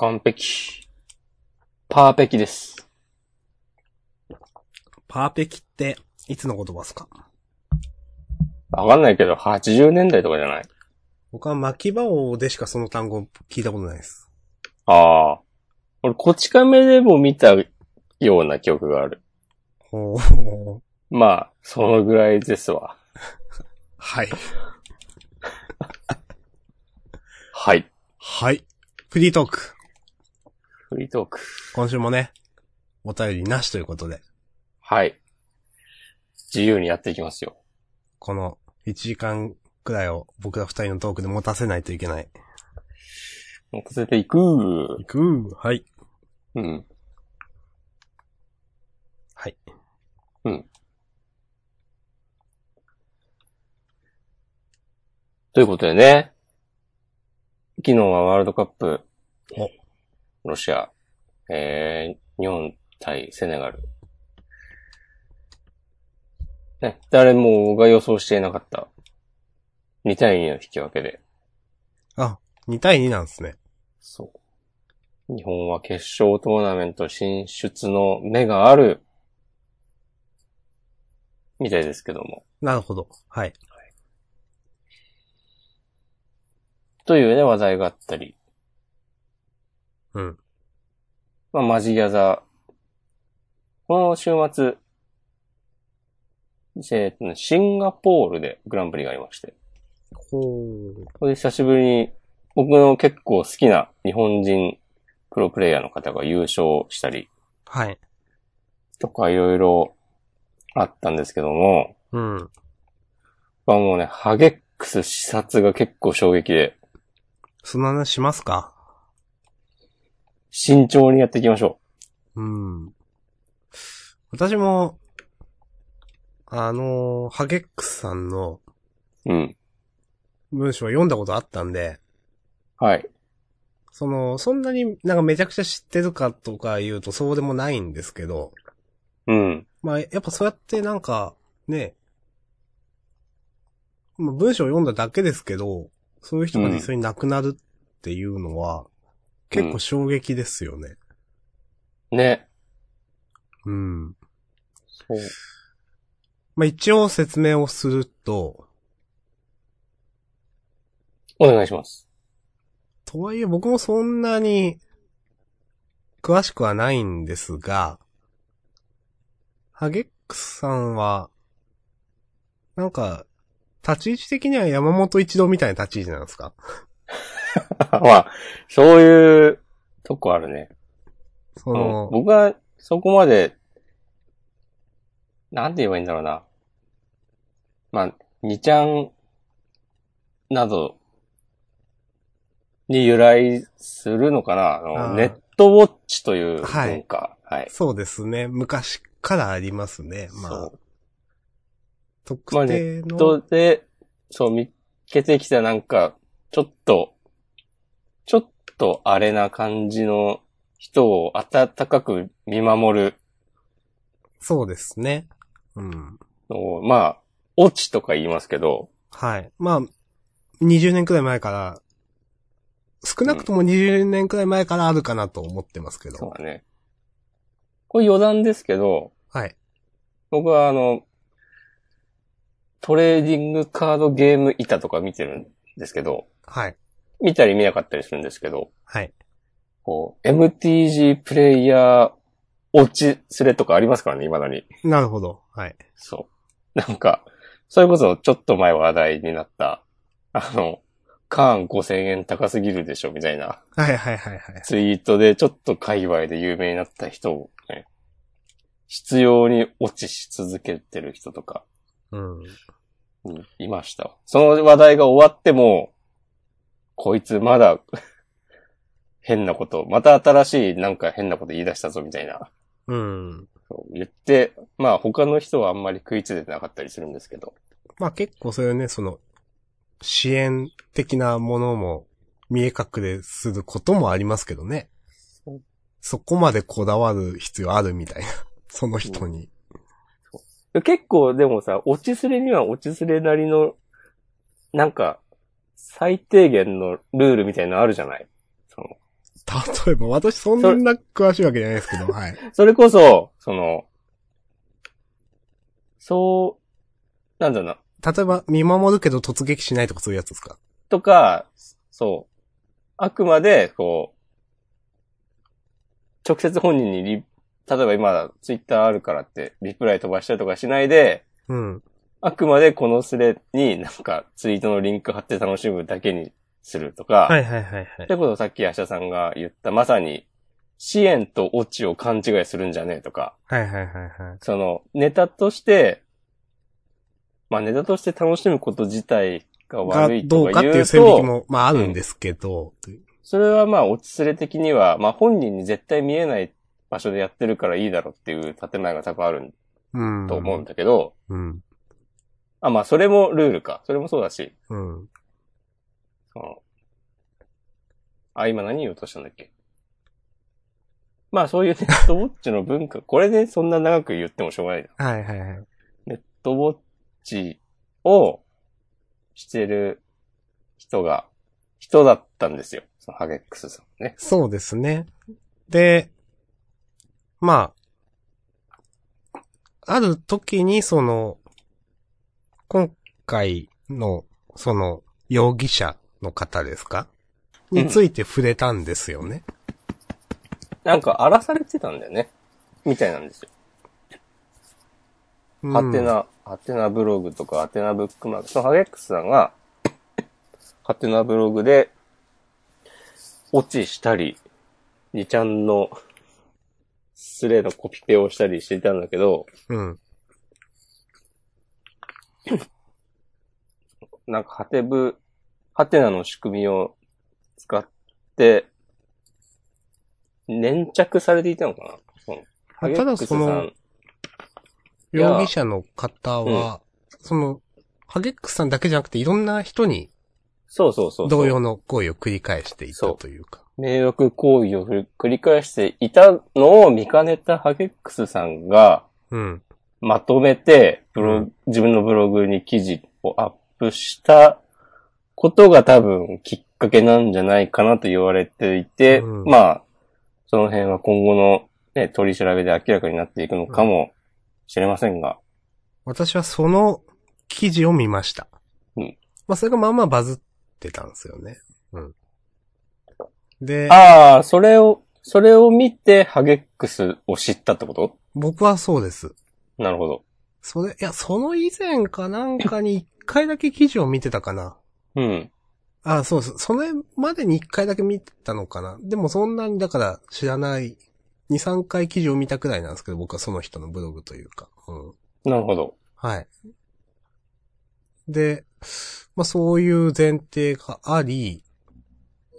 完璧。パーペキです。パーペキって、いつの言葉ですか？わかんないけど、80年代とかじゃない？僕は巻き場王でしかその単語聞いたことないです。ああ。俺、こち亀でも見たような記憶がある。ほー。まあ、そのぐらいですわ。はい。はい。はい。フリートーク。フリートーク。今週もね、お便りなしということで、はい。自由にやっていきますよ。この1時間くらいを僕ら二人のトークで持たせないといけない。乗せていく。いくはい。うん。はい。ということでね。昨日はワールドカップ。おロシア。えー、日本対セネガル。ね、誰もが予想していなかった。2対2の引き分けで。あ、2対2なんですね。そう。日本は決勝トーナメント進出の目がある。みたいですけども。なるほど。はい。というね、話題があったり。うん。まあ、マジギャザ。この週末、えシンガポールでグランプリがありまして。ほー。これで久しぶりに僕の結構好きな日本人プロプレイヤーの方が優勝したりはい。とかいろいろあったんですけども、うん。まあもうね、ハゲックス視察が結構衝撃で、その話しますか？慎重にやっていきましょうん。私も、あのーハゲックスさんのう。うん。文章は読んだことあったんで、はい。その、そんなになんかめちゃくちゃ知ってるかとか言うとそうでもないんですけど、うん。まあ、やっぱそうやってなんか、ね、まあ、文章を読んだだけですけど、そういう人が実際に亡くなるっていうのは、結構衝撃ですよね。ね。うん。そう。まあ、一応説明をすると、お願いします。とはいえ僕もそんなに詳しくはないんですが、ハゲックスさんは、なんか、立ち位置的には山本一郎みたいな立ち位置なんですか？まあ、そういうとこあるね。うんその、僕はそこまで、なんて言えばいいんだろうな。まあ、二ちゃんなどに由来するのかなあのネットウォッチという文化。はい。そうですね。昔からありますね。まあ、そう。まあ特定の、とで、そう、見っけてきたなんか、ちょっと、ちょっとあれな感じの人を温かく見守るそうですね。うん。まあ、オチとか言いますけど、はい。まあ、20年くらい前から、少なくとも20年くらい前からあるかなと思ってますけど。そうだね。これ余談ですけど、はい。僕はあの、トレーディングカードゲーム板とか見てるんですけど、はい。見たり見なかったりするんですけど、はい。こう、MTG プレイヤー落ちすれとかありますからね、未だに。なるほど。はい。そう。なんか、それこそちょっと前話題になった、あの、カーン5000円高すぎるでしょ、みたいなはいはいはいはい。ツイートでちょっと界隈で有名になった人をね、必要に落ちし続けてる人とか、うん。うんいました。その話題が終わっても、こいつまだ変なこと、また新しいなんか変なこと言い出したぞみたいな、うん。言って、まあ他の人はあんまり食いついてなかったりするんですけど、まあ結構それね、その、支援的なものも見え隠れすることもありますけどね。そこまでこだわる必要あるみたいな。その人に。結構でもさ、落ちすれには落ちすれなりの、なんか、最低限のルールみたいなのあるじゃない？その、例えば、私そんな詳しいわけじゃないですけど、はい。それこそ、その、そう、なんだろうな、例えば、見守るけど突撃しないとかそういうやつですか？とか、そう、あくまで、こう、直接本人にリ、例えば今、ツイッターあるからって、リプライ飛ばしたりとかしないで、うん。あくまでこのスレになんかツイートのリンク貼って楽しむだけにするとか、はいはいはいはい。ってことさっき明日さんが言ったまさに支援とオチを勘違いするんじゃねえとか、はいはいはいはい。そのネタとして、まあネタとして楽しむこと自体がが悪いどうかっていう線引きも、まああるんですけど、それはまあオチスレ的には、まあ本人に絶対見えない場所でやってるからいいだろうっていう建前が多分あるうん。と思うんだけど、うん。あ、まあそれもルールか。それもそうだし、うん。そのあ、今何言おうとしたんだっけ？まあそういう ネットウォッチの文化、これでそんな長く言ってもしょうがないな。はいはいはい。ネットウォッチをしてる人が、人だったんですよ。そのハゲックスさんね。そうですね。で、まあ、ある時にその、今回の、その、容疑者の方ですか？うんについて触れたんですよね。なんか荒らされてたんだよね。みたいなんですよ。うんハテ。ナ、ハテナブログとかハテナブックマーク。そのハゲックスさんが、ハテナブログで、落ちしたり、2ちゃんのスレのコピペをしたりしていたんだけど、うん。なんかハテブ、ハテナの仕組みを使って、粘着されていたのかな？ただその、容疑者の方は、その、ハゲックスさんだけじゃなくていろんな人にそうそうそうそう。同様の行為を繰り返していたというか。迷惑行為を繰り返していたのを見かねたハゲックスさんがうん。まとめて、ブロう自分のブログに記事をアップしたことが多分きっかけなんじゃないかなと言われていて、うんまあ、その辺は今後の、ね、取り調べで明らかになっていくのかもしれませんが、私はその記事を見ました。うん。まあそれがまあまあバズってたんですよね。うん。で、ああ、それを、それを見てハゲックスを知ったってこと？僕はそうです。なるほど。それ、いや、その以前かなんかに一回だけ記事を見てたかな。うん。あ、そうです。それまでに一回だけ見たのかな。でもそんなにだから知らない、二、三回記事を見たくらいなんですけど、僕はその人のブログというか。うん。なるほど。はい。で、まあそういう前提があり、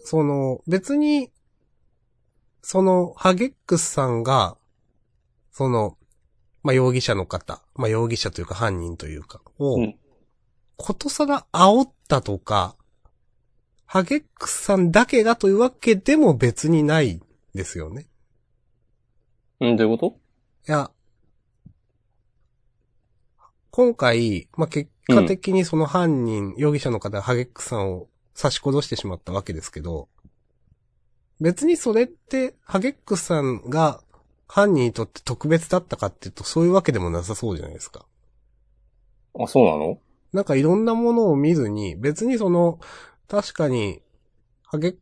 その、別に、その、ハゲックスさんが、その、まあ容疑者の方、まあ容疑者というか犯人というか、を、うん。ことさら煽ったとか、ハゲックスさんだけがというわけでも別にないですよね。うん、どういうこと？いや、今回、まあ、結果的にその犯人、容疑者の方がハゲックさんを刺し殺してしまったわけですけど、別にそれって、ハゲックさんが犯人にとって特別だったかっていうと、そういうわけでもなさそうじゃないですか。あ、そうなの？なんかいろんなものを見ずに、別にその、確かに、ハゲッ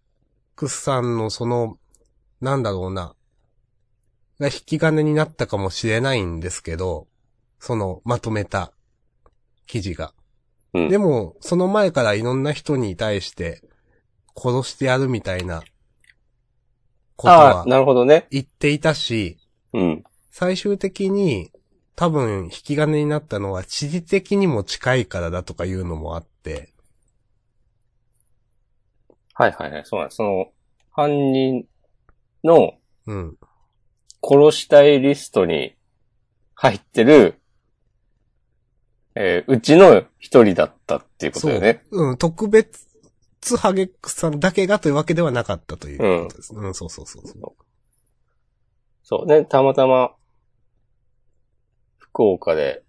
クスさんのその、なんだろうな、が引き金になったかもしれないんですけど、その、まとめた記事が。うん。でも、その前からいろんな人に対して、殺してやるみたいな、ことあはあ、なるほどね。言っていたし、うん。最終的に多分引き金になったのは地理的にも近いからだとかいうのもあって、はいはいはい。そうなんです。その、犯人のうん。殺したいリストに入ってる、えーうちの一人だったっていうことだよね。うん、特別ハゲックさんだけがというわけではなかったということです。うん、そうそうそうそう。そうね、たまたま、福岡で、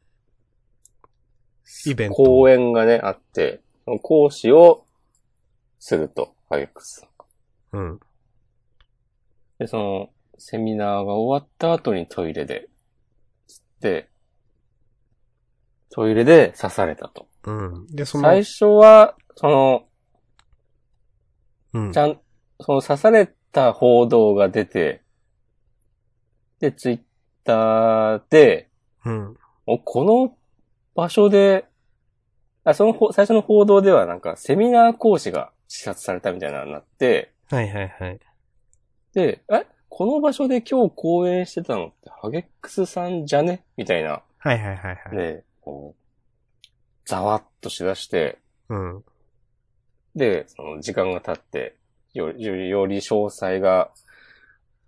イベント。講演がね、あって、講師をすると、ハゲックスさんが。うん。で、その、セミナーが終わった後にトイレで、吸って、トイレで刺されたと。うん。で、その、最初は、その、うんち。ゃん、その刺された報道が出て、で、ツイッターで、うん。おこの場所で、あ、そのほ最初の報道ではなんかセミナー講師が視察されたみたいなのになって、はいはいはい。で、えこの場所で今日講演してたのってハゲックスさんじゃね？みたいな。はいはいはいはい。で、こう、ざわっとしだして、うん。で、その時間が経って、より、より詳細が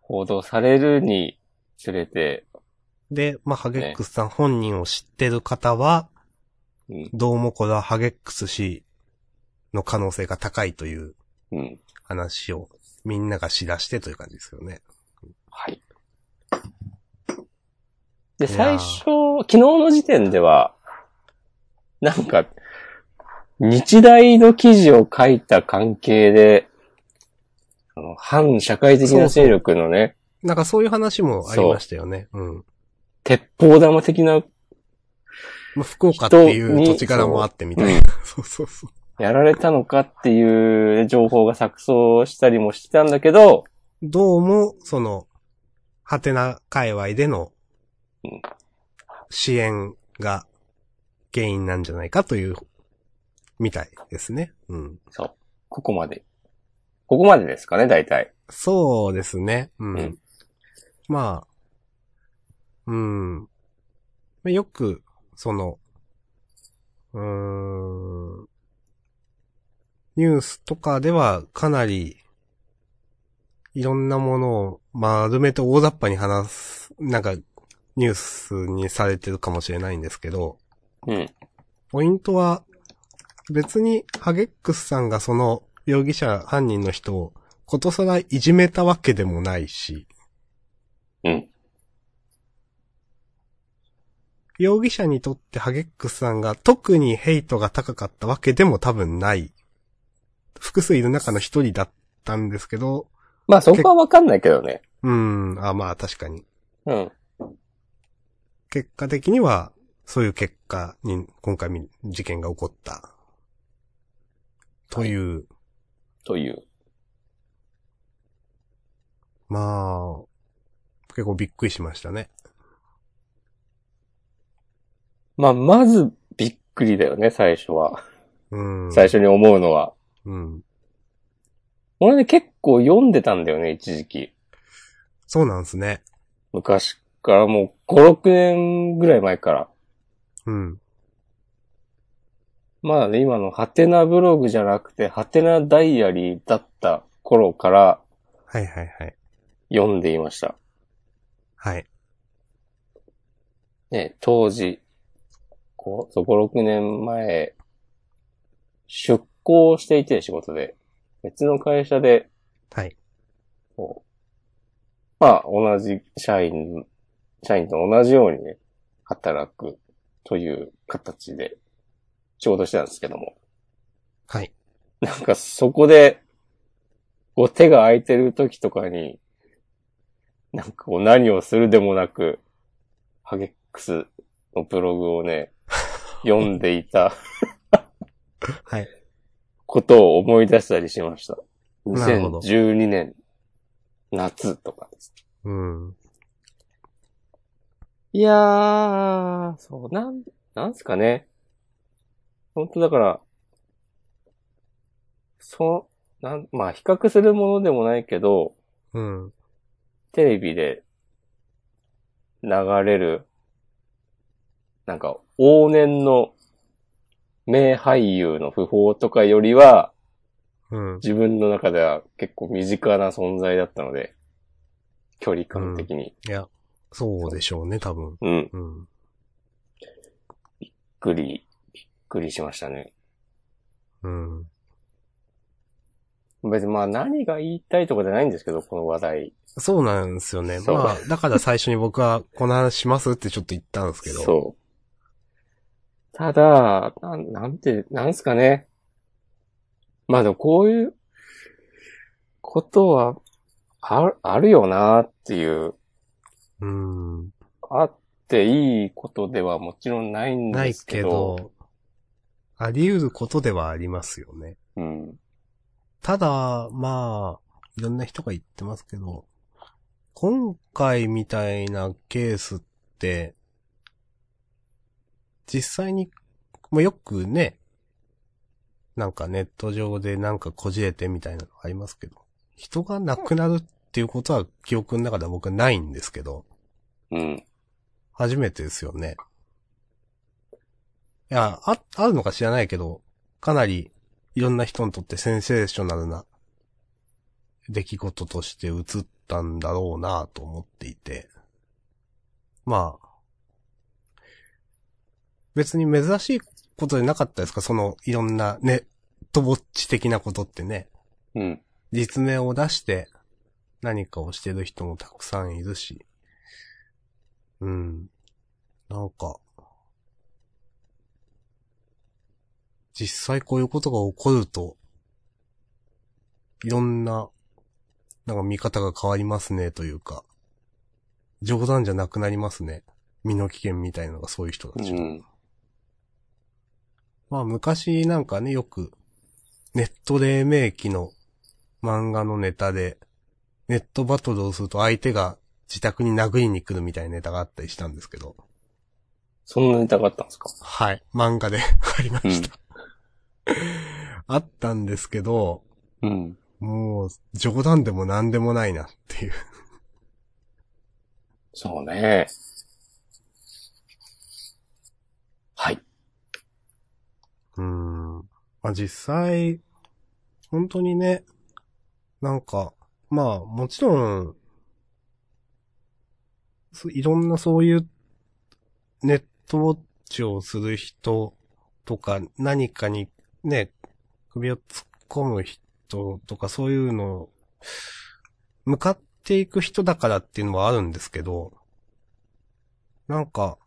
報道されるにつれて、で、まあ、ハゲックスさん本人を知ってる方は、うん、どうもこれはハゲックス氏の可能性が高いといううん、話をみんながしだしてという感じですよね。はい。で、最初、昨日の時点では、なんか、日大の記事を書いた関係で、あの反社会的な勢力のね、なんかそういう話もありましたよね。うん。鉄砲玉的な、まあ、福岡っていう土地柄もあってみたいな。そうそうそう。やられたのかっていう情報が錯綜したりもしてたんだけど、どうも、その、ハテナ界隈でのうん支援が原因なんじゃないかという、みたいですね。うん。そう。ここまで。ここまでですかね、大体。そうですね。うん。うんまあ、うん。まあよく、その、うーん、ニュースとかではかなり、いろんなものを丸めて大雑把に話す、なんか、ニュースにされてるかもしれないんですけど、うん。ポイントは、別にハゲックスさんがその容疑者、犯人の人をことさらいじめたわけでもないし、うん。容疑者にとってハゲックスさんが特にヘイトが高かったわけでも多分ない。複数いる中の一人だったんですけど、まあそこはわかんないけどね。うーん、あ、まあ確かに。うん。結果的には、そういう結果に今回み事件が起こった。という、という。まあ、結構びっくりしましたね。まあ、まず、びっくりだよね、最初は。うん。最初に思うのは。うん。俺ね、結構読んでたんだよね、一時期。そうなんですね。昔からもう5、6年ぐらい前から。うん。まあね、今のハテナブログじゃなくて、ハテナダイアリーだった頃からはいはいはい。読んでいました。はい。ね、当時、こう、そう、5、6年前、出向していて仕事で、別の会社で、はい。こうまあ、同じ社員、社員と同じようにね、働くという形で仕事してたんですけども。はい。なんかそこで、こう手が空いてる時とかに、なんかこう何をするでもなく、ハゲックスのブログをね、読んでいたはい。ことを思い出したりしました。なるほど2012年、夏とかです。うん。いやー、そう、なん、なんすかね。本当だから、そう、なん、まあ比較するものでもないけど、うん。テレビで流れる、なんか往年の名俳優の訃報とかよりは、うん。自分の中では結構身近な存在だったので、距離感的に。いや、そうでしょうね、多分。うん。うん。びっくり、くりしましたね。うん。別にまあ何が言いたいとかじゃないんですけど、この話題。そうなんですよね。まあ、だから最初に僕はこの話しますってちょっと言ったんですけど。そう。ただ、なん、なんて、なんすかね。まあでもこういうことは、ああるよなっていう、うん。あっていいことではもちろんないんないですけけど、ど、あり得ることではありますよね。うん。ただ、まあ、いろんな人が言ってますけど、今回みたいなケースって、実際に、もうよくね、なんかネット上でなんかこじれてみたいなのありますけど、人が亡くなるっていうことは記憶の中では僕はないんですけど、うん。初めてですよね。いや、あ、あるのか知らないけど、かなりいろんな人にとってセンセーショナルな出来事として映ったんだろうなと思っていて。まあ、別に珍しいことでなかったですか？そのいろんなネットウォッチ的なことってね。うん。実名を出して何かをしてる人もたくさんいるし。うん。なんか、実際こういうことが起こると、いろんな、なんか見方が変わりますねというか、冗談じゃなくなりますね。身の危険みたいなのがそういう人たちの。うん。まあ昔なんかね、よく、ネット黎明期の漫画のネタで、ネットバトルをすると相手が自宅に殴りに来るみたいなネタがあったりしたんですけど、そんなネタがあったんですか？はい、漫画で ありました。あったんですけど、うん。もう冗談でも何でもないなっていう。そうね。はい。うーん。まあ実際、本当にね、なんか、まあもちろん、そいろんなそういうネットウォッチをする人とか何かにね、首を突っ込む人とかそういうの、向かっていく人だからっていうのはあるんですけど、なんか、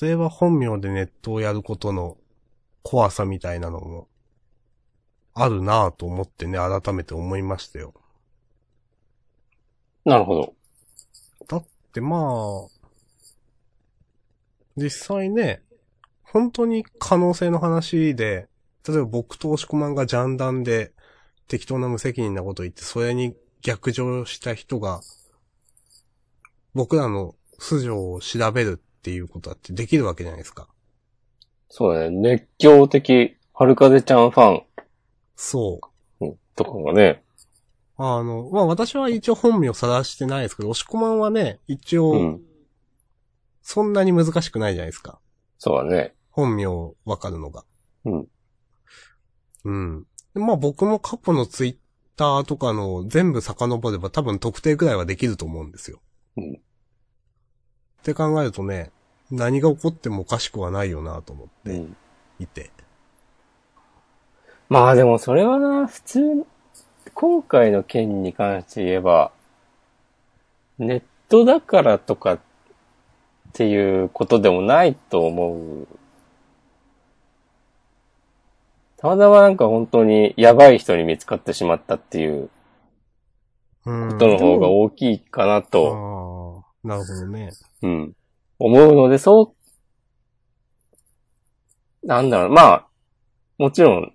例えば本名でネットをやることの怖さみたいなのも、あるなぁと思ってね、改めて思いましたよ。なるほど。だってまあ、実際ね、本当に可能性の話で、例えば僕と押し込まんがジャンダンで適当な無責任なこと言って、それに逆上した人が、僕らの素性を調べるっていうことだってできるわけじゃないですか。そうだね。熱狂的、春風ちゃんファンそう。うんとかがね。あの、まあ私は一応本名さらしてないですけど、押し込まんはね、一応、うん。そんなに難しくないじゃないですか。そうだね。本名わかるのが。うん。うん。でまあ僕も過去のツイッターとかの全部遡れば多分特定くらいはできると思うんですよ。うん。って考えるとね、何が起こってもおかしくはないよなと思ってうん。いて。まあでもそれはな、普通、今回の件に関して言えば、ネットだからとかっていうことでもないと思う。たまたまなんか本当にやばい人に見つかってしまったっていううん。ことの方が大きいかなと、ああ、なるほどね。うん、思うので、そう、なんだろう、まあ、もちろん、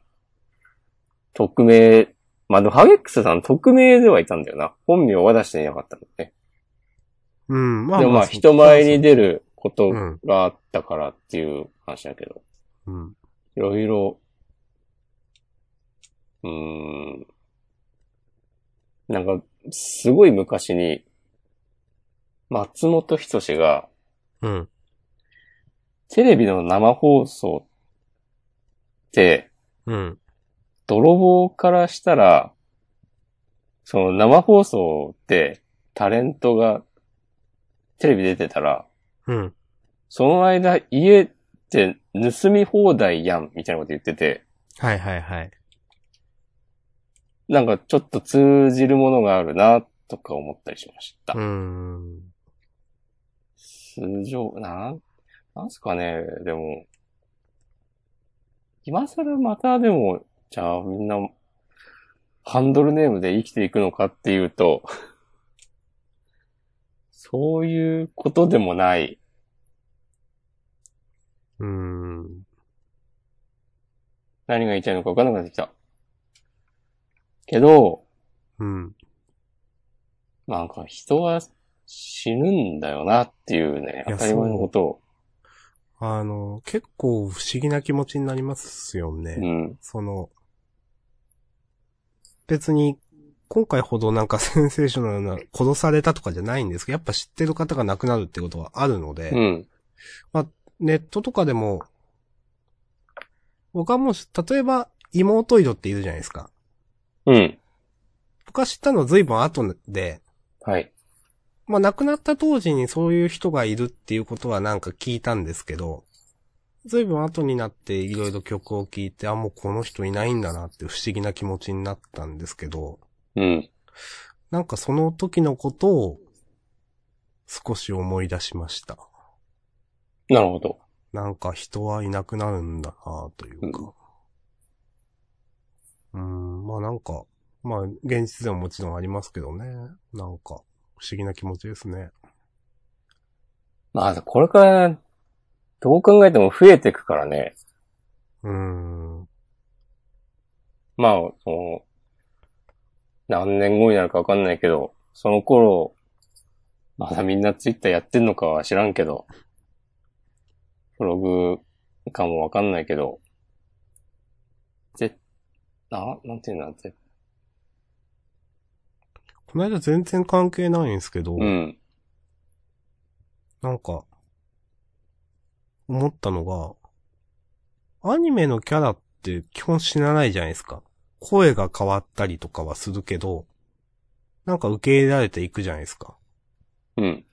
匿名、まあでもハゲックスさん匿名ではいたんだよな。本名は出していなかったのね。うん、まあでもまあ人前に出ることうんがあったからっていう話だけど、うん。いろいろ、うーん、なんか、すごい昔に、松本人志が、うん。テレビの生放送って、うん。泥棒からしたら、その生放送ってタレントがテレビ出てたら、うん。その間家って盗み放題やん、みたいなこと言ってて、はいはいはい。なんかちょっと通じるものがあるな、とか思ったりしました。うーん。通常、なん、なんすかね、でも、今更またでも、じゃあみんな、ハンドルネームで生きていくのかっていうと、そういうことでもない。うーん。何が言いたいのか分からなくなってきた。けど、うん。なんか人は死ぬんだよなっていうね、当たり前のことを。あの、結構不思議な気持ちになりますよね。うん。その、別に、今回ほどなんかセンセーショナルな殺されたとかじゃないんですけど、やっぱ知ってる方が亡くなるってことはあるので、うん。ネットとかでも、僕はもう、例えば、妹色っているじゃないですか。うん。僕は知ったのは随分後で、はい。まあ亡くなった当時にそういう人がいるっていうことはなんか聞いたんですけど、随分後になっていろいろ曲を聴いて、あ、もうこの人いないんだなって不思議な気持ちになったんですけど、うん。なんかその時のことを少し思い出しました。なるほど。なんか人はいなくなるんだなというか。うーん、まあなんか、まあ現実でももちろんありますけどね。なんか不思議な気持ちですね。まあ、これから、どう考えても増えていくからね。うーん。まあ、その、何年後になるかわかんないけど、その頃、まだみんなツイッターやってんのかは知らんけど、ブログかもわかんないけど、ぜ、な、なんていうんだぜ、この間全然関係ないんですけど、うん、なんか、思ったのが、アニメのキャラって基本死なないじゃないですか。声が変わったりとかはするけど、なんか受け入れられていくじゃないですか。うん、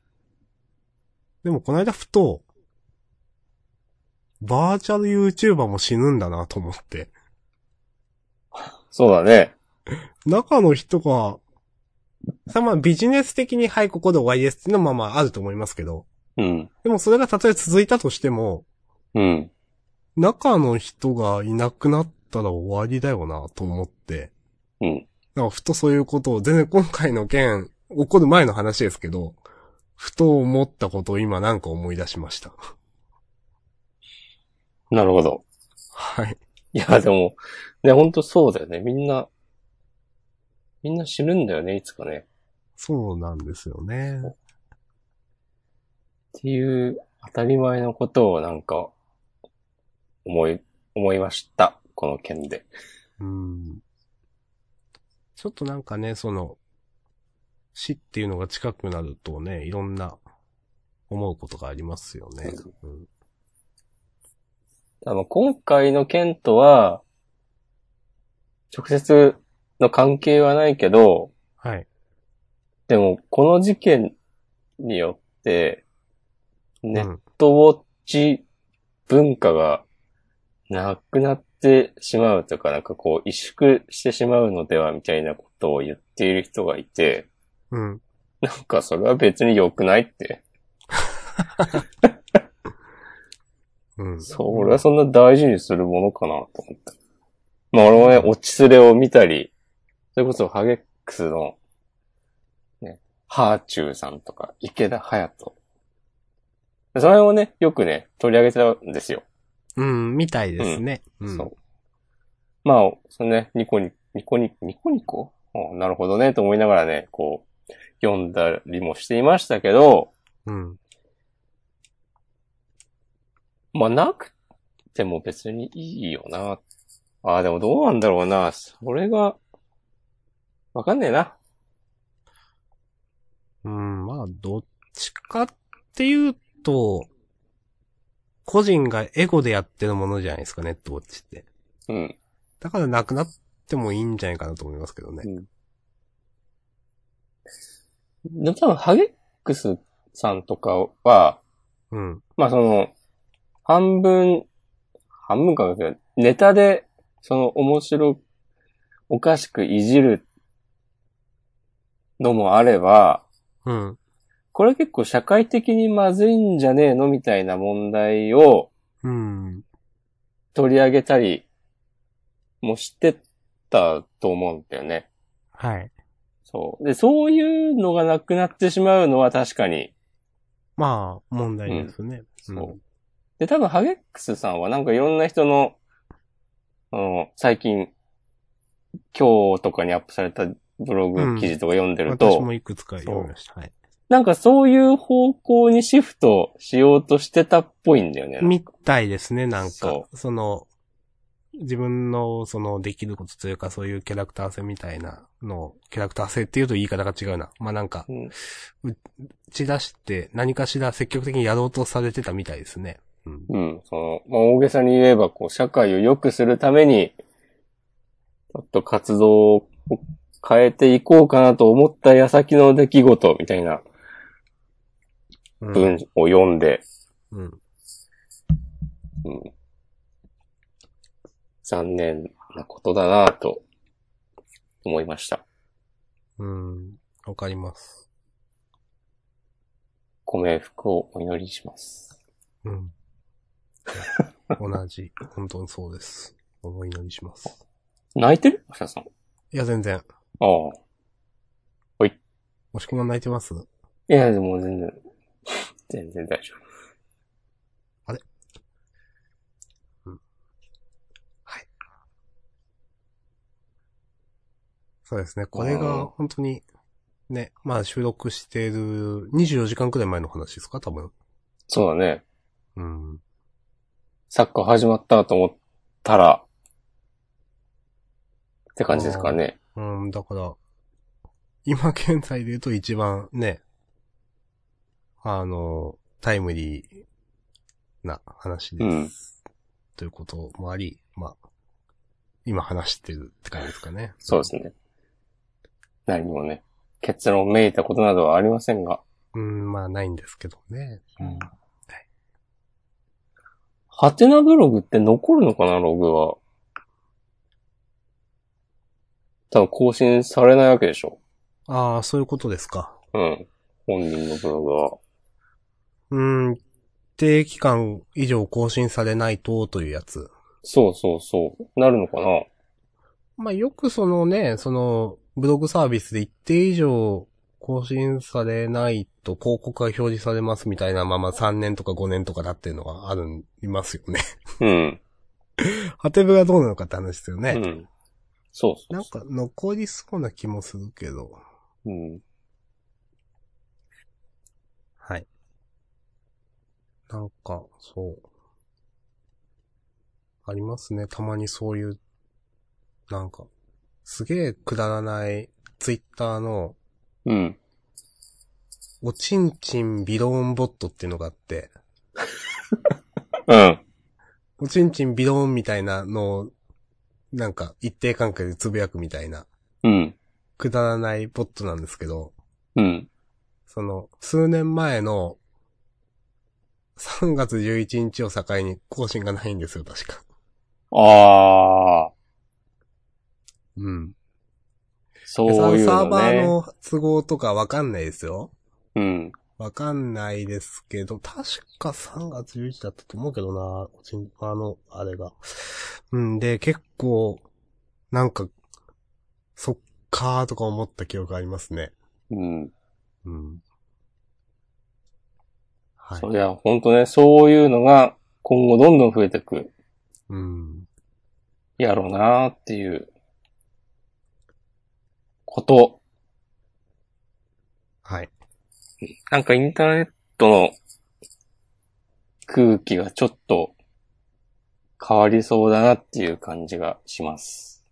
でもこの間ふと、バーチャル YouTuber も死ぬんだなと思って。そうだね。中の人が、さまあビジネス的にはいここで終わりですっていうのもまあまああると思いますけど、うん、でもそれがたとえ続いたとしても、うん、中の人がいなくなったら終わりだよなと思って、うん。なんかふとそういうことを、全然今回の件、起こる前の話ですけど、ふと思ったことを今なんか思い出しました。なるほど。はい。いや、でも、ね、ほんとそうだよね。みんな、みんな死ぬんだよね、いつかね。そうなんですよね。っていう当たり前のことをなんか、思い、思いました。この件で。うん。ちょっとなんかね、その、死っていうのが近くなるとね、いろんな思うことがありますよね。うん。あの、今回の件とは、直接の関係はないけど、はい。でも、この事件によって、ネッうん。トウォッチ文化がなくなってしまうというか、なんかこう、萎縮してしまうのではみたいなことを言っている人がいて、うん。なんかそれは別に良くないって。うん。そう、俺はそんな大事にするものかなと思った。まあ俺もね、落ちスレを見たり、それこそハゲックスの、ね、ハーチューさんとか、池田隼人。その辺をね、よくね、取り上げてたんですよ。うん、みたいですね。うん。そう。まあ、そのね、ニコニ、ニコニ、ニコニコ？あなるほどね、と思いながらね、こう、読んだりもしていましたけど、うん。まあ、なくても別にいいよな。ああ、でもどうなんだろうな。それが、わかんねえな。うん、まあ、どっちかっていうと、個人がエゴでやってるものじゃないですか、ネットウォッチって。うん。だからなくなってもいいんじゃないかなと思いますけどね。でも多分、ハゲックスさんとかは、うん。まあその、半分、半分かだけど、ネタで、その面白、おかしくいじるのもあれば、うん。これ結構社会的にまずいんじゃねえのみたいな問題をうん。取り上げたりもしてたと思うんだよね。はい。そう。で、そういうのがなくなってしまうのは確かに、まあ、問題ですね。そう。で、多分、ハゲックスさんはなんかいろんな人の、あの、最近、今日とかにアップされたブログ記事とか読んでると、私もいくつか読みました。はい。なんかそういう方向にシフトしようとしてたっぽいんだよね。みたいですね、なんかそ。その、自分の、その、できることというか、そういうキャラクター性みたいなの、キャラクター性っていうと言い方が違うな。まあ、なんか、うん打ち出して何かしら積極的にやろうとされてたみたいですね。うん。うん。その、まあ、大げさに言えば、こう、社会を良くするために、ちょっと活動を変えていこうかなと思った矢先の出来事みたいなうん。文を読んで、うん。うん残念なことだなと思いました。うん。わかります。ご冥福をお祈りします。うん。同じ。本当にそうです。お祈りします。泣いてる？明日さん。いや、全然。ああ。もしくも泣いてます？いや、でも全然、全然大丈そうですね。これあーが、本当に、ね、まあ収録している24時間くらい前の話ですか？多分。夫。そうだね。うん。サッカー始まったと思ったら、って感じですかね。うん、だから、今現在で言うと一番ね、あの、タイムリーな話です。うんということもあり、まあ、今話してるって感じですかね。そうですね。何もね、結論めいたことなどはありませんが。うん、まあないんですけどね。うん。ハテナブログって残るのかな、ログは。多分更新されないわけでしょ。ああ、そういうことですか。うん。本人のブログは。うん、一定期間以上更新されないとというやつ。そうそうそう。なるのかなまあよくそのね、その、ブログサービスで一定以上更新されないと広告が表示されますみたいなまま3年とか5年とかだっていうのがあるん、いますよね。うん。ハテブがどうなのかって話ですよね。うん。そうそうなんか残りそうな気もするけど。うん。はい。なんか、そう。ありますね。たまにそういう、なんか、すげえくだらないツイッターの、うん。おちんちんビローンボットっていうのがあって、うん。おちんちんビローンみたいなのを、なんか一定関係でつぶやくみたいな、うん。くだらないボットなんですけど、うん。その、数年前の、3月11日を境に更新がないんですよ、確か。ああ、うん。そういうサーバーの都合とかわかんないですよ。うん。わかんないですけど、確か3月11だったと思うけどな、あの、あれが。うんで、結構、なんか、そっかーとか思った記憶ありますね。うん。うん。はいそ。りゃ、ほんとね、そういうのが今後どんどん増えてくうん。やろうなーっていうこと。はい。なんかインターネットの空気がちょっと変わりそうだなっていう感じがします。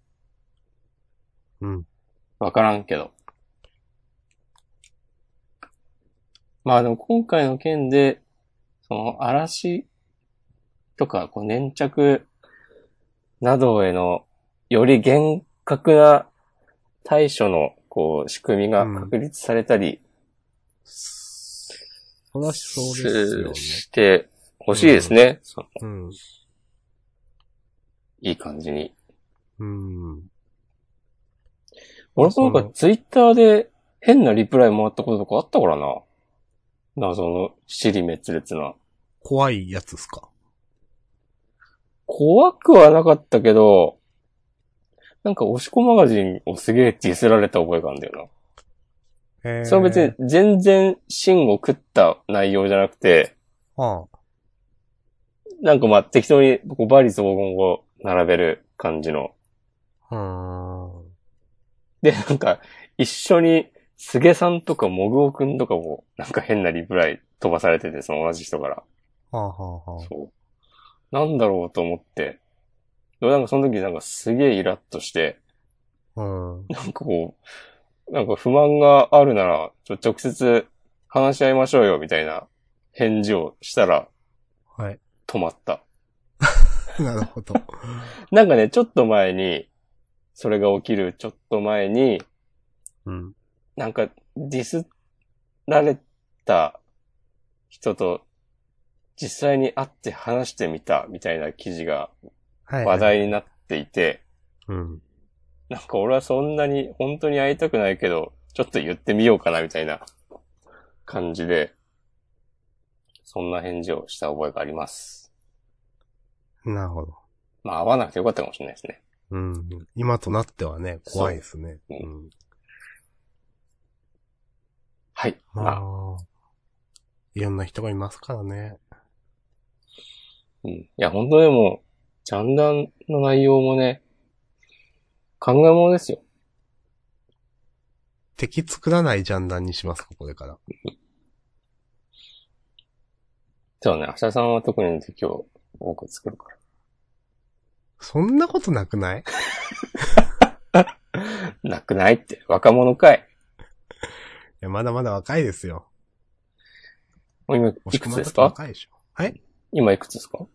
うん。わからんけど。まあでも今回の件で、その嵐とかこう粘着などへのより厳格な対処のこう仕組みが確立されたりそらしそうですよね。してほしいですね。そのうん。いい感じに。うん。俺もなんかツイッターで変なリプライもらったこととかあったからな。謎の尻滅裂な。怖いやつですか？怖くはなかったけど、なんか、押し子マガジンをすげえディスられた覚えがあるんだよへな。それは別に全然芯を食った内容じゃなくて、はなんかまあ適当にこうバリ雑言を並べる感じの。あ。うーん。で、なんか、一緒に、すげさんとかもぐおくんとかも、なんか変なリプライ飛ばされてて、その同じ人から。はあ、はあはあ、そう。なんだろうと思って。でもなんかその時なんかすげえイラッとして、うん。なんかこう、なんか不満があるなら、ちょ、直接話し合いましょうよ、みたいな返事をしたらはい。止まった。なるほど。なんかね、ちょっと前に、それが起きるちょっと前に、うん。なんかディスられた人と実際に会って話してみたみたいな記事がはい。話題になっていて、うん。なんか俺はそんなに本当に会いたくないけど、ちょっと言ってみようかなみたいな感じで、そんな返事をした覚えがあります。なるほど。まあ会わなくてよかったかもしれないですね。うん。今となってはね、怖いですね。そううん。はい。ままあ、あ、いろんな人がいますからね。うん。いや本当でも、ジャンダンの内容もね、考え物ですよ。敵作らないジャンダンにしますか、これから。そうね、明日さんは特に敵を多く作るから。そんなことなくない？なくないって、若者かい。いや、まだまだ若いですよ。もう今、押いくつですか？若いでしょ。はい？今いくつですか？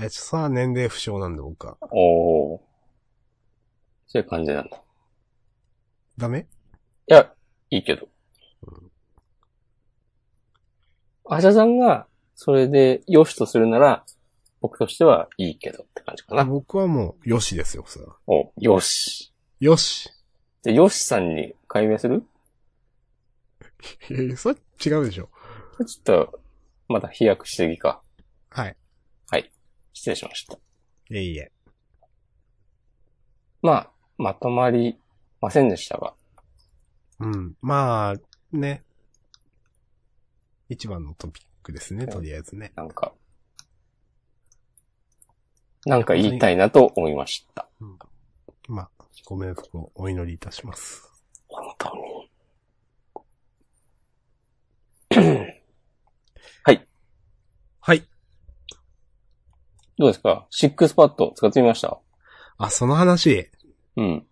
いや、ちょっとさ、年齢不詳なんで僕は。おー。そういう感じなんだ。いダメ？や、いいけど。明日さんが、それで良しとするなら、僕としてはいいけどって感じかな。僕はもう、よしですよ、それは。お、よし。よし。で、よしさんに解明する？いやいや、それ違うでしょ。ちょっと、まだ飛躍しすぎか。はい。失礼しました。いえいえ。まあ、まとまりませんでしたが。うん。まあ、ね。一番のトピックですね、とりあえずね。なんか、なんか言いたいなと思いました。まあ、ご冥福をお祈りいたします。本当に。はい。どうですか？シックスパッド使ってみました？あ、その話、うん。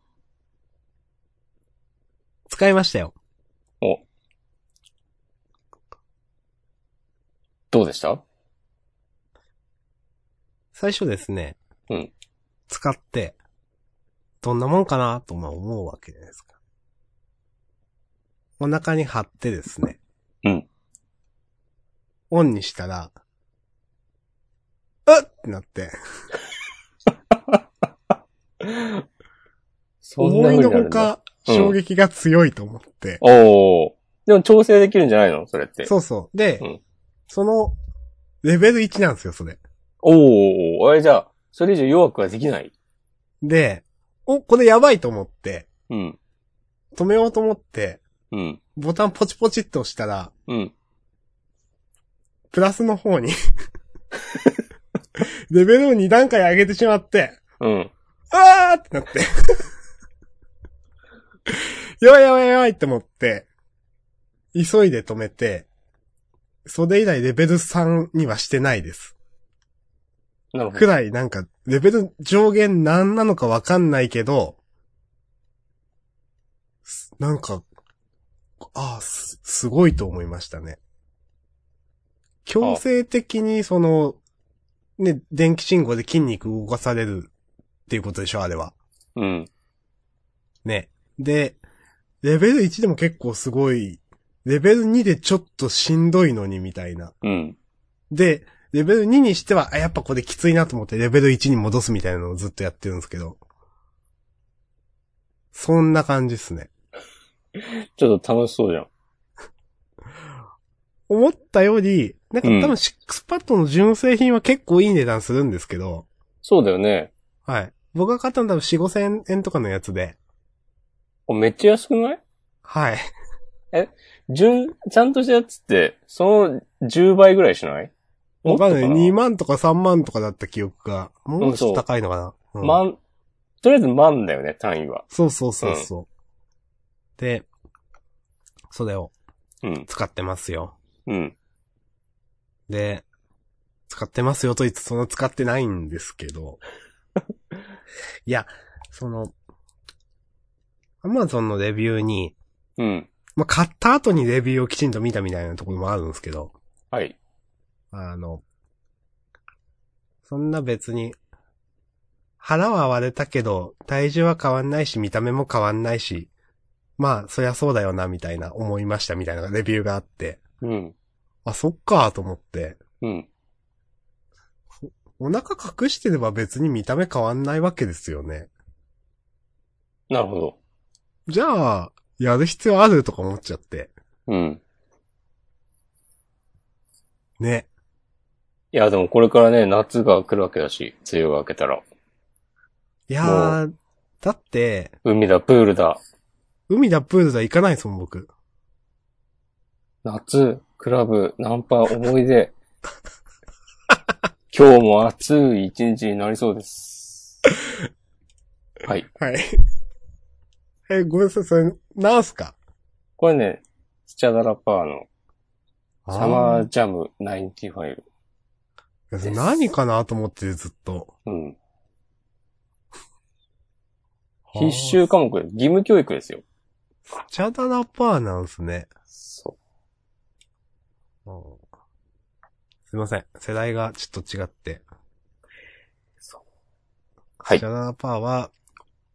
使いましたよ。お。どうでした？最初ですね。うん。使って、どんなもんかなとまあ思うわけじゃないですか。お腹に貼ってですね。うん。オンにしたら、うっってなって、思いの。ほか衝撃が強いと思って。おー。でも調整できるんじゃないの？それって。そうそう。で、うんその、レベル1なんですよ、それ。おー。あれじゃあ、それ以上弱くはできない？で、お、これやばいと思って、うん。止めようと思って、うん。ボタンポチポチっと押したら、うん。プラスの方に、レベルを2段階上げてしまって、うん。あーってなって。やばいやばいやばいって思って、急いで止めて、それ以来レベル3にはしてないです。なるほど。くらいなんか、レベル上限何なのかわかんないけど、すなんか、ああ、す、すごいと思いましたね。強制的にその、ね、電気信号で筋肉動かされるっていうことでしょ、あれは。うん。ね。で、レベル1でも結構すごい、レベル2でちょっとしんどいのにみたいな。うん。で、レベル2にしては、あ、やっぱこれきついなと思ってレベル1に戻すみたいなのをずっとやってるんですけど。そんな感じっすね。ちょっと楽しそうじゃん。思ったより、なんかうん多分6パッドの純正品は結構いい値段するんですけど、そうだよね。はい。僕が買ったの多分4、5千円とかのやつで。おめっちゃ安くない？はい。純、ちゃんとしたやつって、その10倍ぐらいしない？わかんない。もっと2万とか3万とかだった記憶が。もうちょっと高いのかな？うん万、とりあえず万だよね、単位は。そうそうそうそう。で、それをうん。使ってますよ。うん。で、使ってますよと言ってその使ってないんですけど。いや、その、アマゾンのレビューに、うん。まあ、買った後にレビューをきちんと見たみたいなところもあるんですけど、はい。あの、そんな別に、腹は割れたけど、体重は変わんないし、見た目も変わんないし、まあ、そりゃそうだよな、みたいな、思いました、みたいなレビューがあって、うん。あ、そっか、と思って、うん。お腹隠してれば別に見た目変わんないわけですよね。なるほど。じゃあ、やる必要あるとか思っちゃって。うん。ね。いや、でもこれからね、夏が来るわけだし、梅雨が明けたら。いやー、だって、海だ、プールだ。海だプールだ行かないですもん、僕。夏、クラブ、ナンパ、思い出。今日も暑い一日になりそうです。はい。はい。え、ごめんなさい、それ、なんすか？これね、スチャダラパーのサマあージャム95。ーいや何かなと思ってずっと。うん。必修科目、義務教育ですよ。チャダラパーなんすね。そうんすいません。世代がちょっと違って。う。はいチ。ャダラパーは、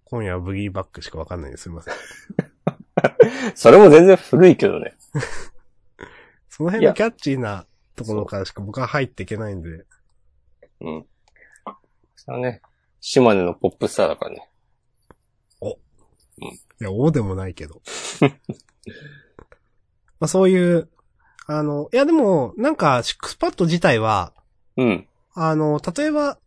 今夜はブギーバックしかわかんないです。すいません。それも全然古いけどね。その辺のキャッチーなところからしか僕は入っていけないんで。うん。それはね、島根のポップスターだからね。いや、王でもないけど。まあそういう、あの、いやでも、なんか、シックスパッド自体は、うん。あの、例えば、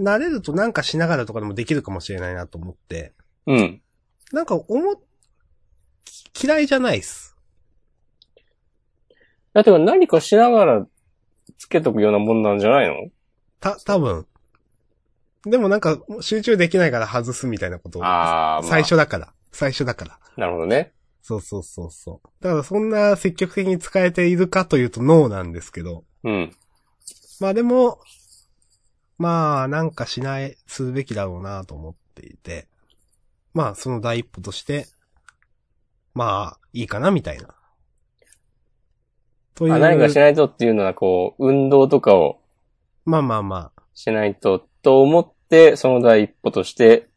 慣れるとなんかしながらとかでもできるかもしれないなと思って、うん。なんか、思っ、嫌いじゃないっす。だって何かしながらつけとくようなもんなんじゃないの？た、多分。でもなんか、集中できないから外すみたいなこと。ああ、まあ。最初だから。最初だから。なるほどね。そうそうそうそう。だからそんな積極的に使えているかというとノーなんですけど。うん。まあでも、まあなんかしない、するべきだろうなと思っていて。まあその第一歩として、まあいいかなみたいな。という。あ何かしないとっていうのは、こう、運動とかをまあまあまあ。しないと、と思って、その第一歩として、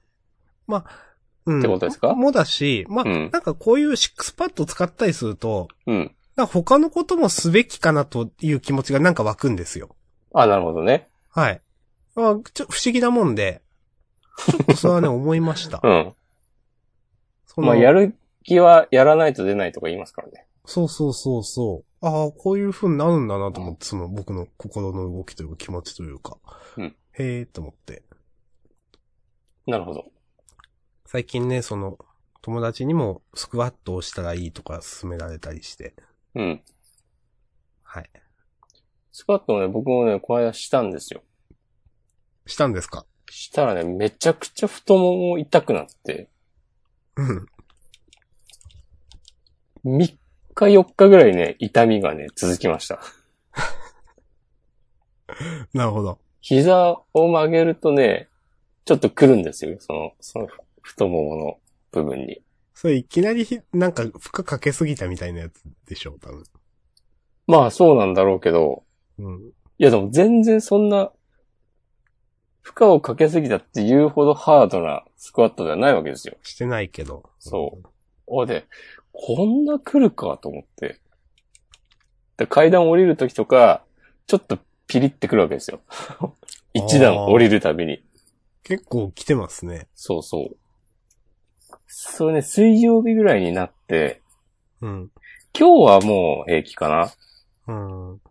うん。ってことですか？もだし、まあ、うんなんかこういうシックスパッド使ったりすると、うん。他のこともすべきかなという気持ちがなんか湧くんですよ。あ、なるほどね。はい。あちょ不思議なもんで、ちょっとそれはね、思いました。うん。そのまあ、やる気はやらないと出ないとか言いますからね。そうそうそうそう。ああ、こういう風になるんだなと思って、その僕の心の動きというか気持ちというか。うんへえと思って。なるほど。最近ね、その、友達にもスクワットをしたらいいとか勧められたりして。うん。はい。スクワットをね、僕もね、この間したんですよ。したんですか？したらね、めちゃくちゃ太もも痛くなって、うん。3日4日ぐらいね、痛みがね、続きました。なるほど。膝を曲げるとね、ちょっと来るんですよ。その、その太ももの部分に。それいきなりひ、なんか負荷かけすぎたみたいなやつでしょう、多分。まあそうなんだろうけど、うん。いやでも全然そんな、負荷をかけすぎたっていうほどハードなスクワットではないわけですよ。してないけど。そう。おで、こんな来るかと思って。で階段降りるときとか、ちょっとピリってくるわけですよ。一段降りるたびに。結構来てますね。そうそう。それね、水曜日ぐらいになって、うん。今日はもう平気かな？うん。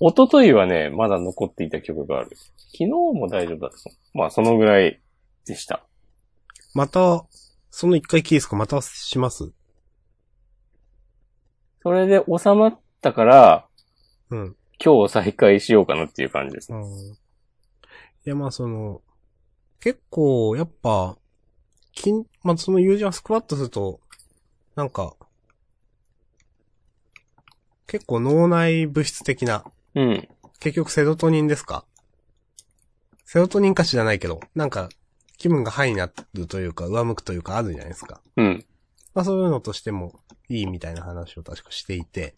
一昨日はね、まだ残っていた曲がある。昨日も大丈夫だった。まあ、そのぐらいでした。また、その一回キーですかまたします？それで収まったから、うん。今日再開しようかなっていう感じです。うん。いや、まあその、結構、やっぱ、筋、まあその友人はスクワットすると、なんか、結構脳内物質的な、うん。結局セロトニンですか？セロトニンか知らないけど、なんか、気分がハイになるというか、上向くというかあるじゃないですか。うん。まあそういうのとしてもいいみたいな話を確かしていて、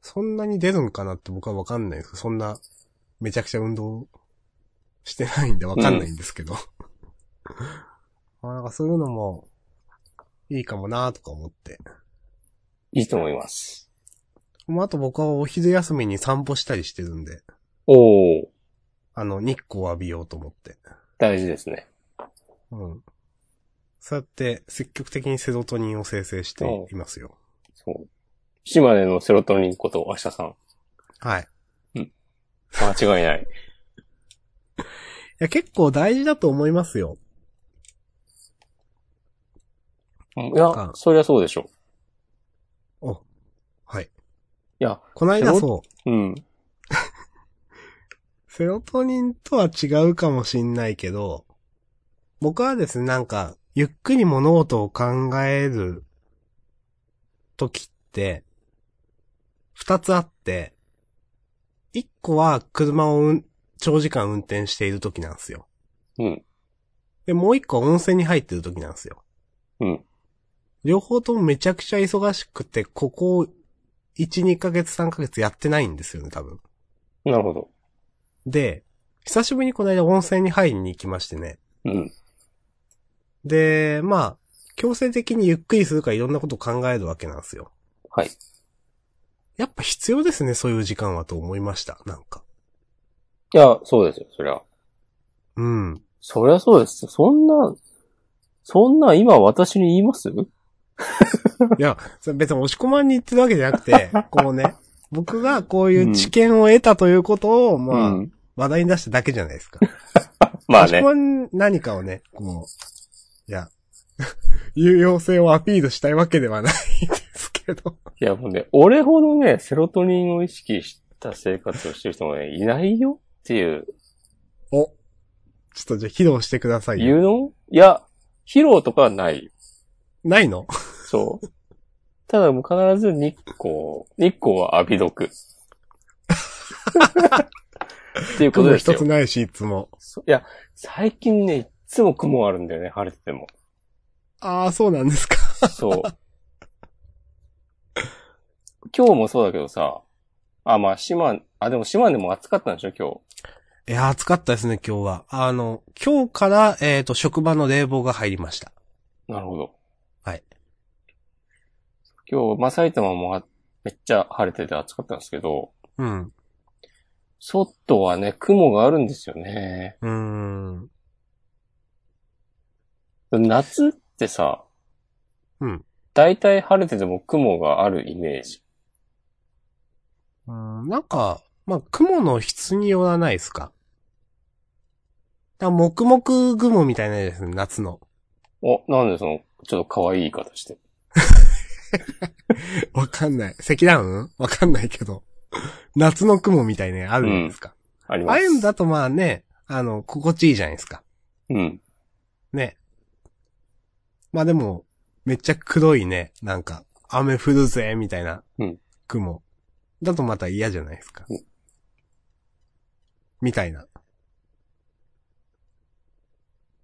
そんなに出るんかなって僕はわかんないですそんな、めちゃくちゃ運動してないんでわかんないんですけど。ま あなんかそういうのも、いいかもなとか思って。いいと思います。まああと僕はお昼休みに散歩したりしてるんで、おー、あの、日光を浴びようと思って。大事ですね。うん。そうやって積極的にセロトニンを生成していますよ。そう。島根のセロトニンこと明日さん。はい。間違いない。いや、結構大事だと思いますよ。いやか、そりゃそうでしょ。お。はい。いや、この間セロそう。うん。セロトニンとは違うかもしんないけど、僕はですね、なんか、ゆっくり物事を考える時って、二つあって、一個は車をうん長時間運転している時なんですよ。うん。で、もう一個は温泉に入ってる時なんですよ。うん。両方ともめちゃくちゃ忙しくて、ここ、1、2ヶ月、3ヶ月やってないんですよね、多分。なるほど。で、久しぶりにこの間温泉に入りに行きましてね。うん。で、まあ、強制的にゆっくりするかいろんなことを考えるわけなんですよ。はい。やっぱ必要ですね、そういう時間はと思いました、なんか。いや、そうですよ、そりゃ。うん。そりゃそうですよ。そんな、そんな今私に言います？いや、それ別に押し込まんに言ってるわけじゃなくて、こうね、僕がこういう知見を得たということを、まあ、うん。話題に出しただけじゃないですか。まあね。押し込まん何かをね、こう、いや、有用性をアピールしたいわけではないですけど。いや、もうね、俺ほどね、セロトニンを意識した生活をしてる人もね、いないよっていう、お。ちょっとじゃあ披露してくださいよ。言うのいや、疲労とかはない。ないの？そう。ただもう必ず日光、日光は浴び毒。っていうこと雲ですよ一つ。ないし、いつも。いや、最近ね、いっつも雲あるんだよね、晴れてても。ああ、そうなんですか。そう。今日もそうだけどさ、あ、まあ、島、あ、でも島根も暑かったんでしょ、今いや、暑かったですね、今日は。あの、今日から、えっ、と、職場の冷房が入りました。日。なるほど。はい。今日、まあ、埼玉もあめっちゃ晴れてて暑かったんですけど、うん。外はね、雲があるんですよね。うーん。夏ってさ、うん。大体晴れてても雲があるイメージ。うんなんか、まあ、雲の質によらないですか？だ黙々雲みたいなやつですね、夏の。お、なんでその、ちょっと可愛い言い方して。わかんない。積乱雲？わかんないけど。夏の雲みたいなのあるじゃないですか。あります。ああいうのだとまあね、あの、心地いいじゃないですか。うん。ね。まあでも、めっちゃ黒いね、なんか、雨降るぜ、みたいなうん、雲。だとまた嫌じゃないですか。うんみたいな。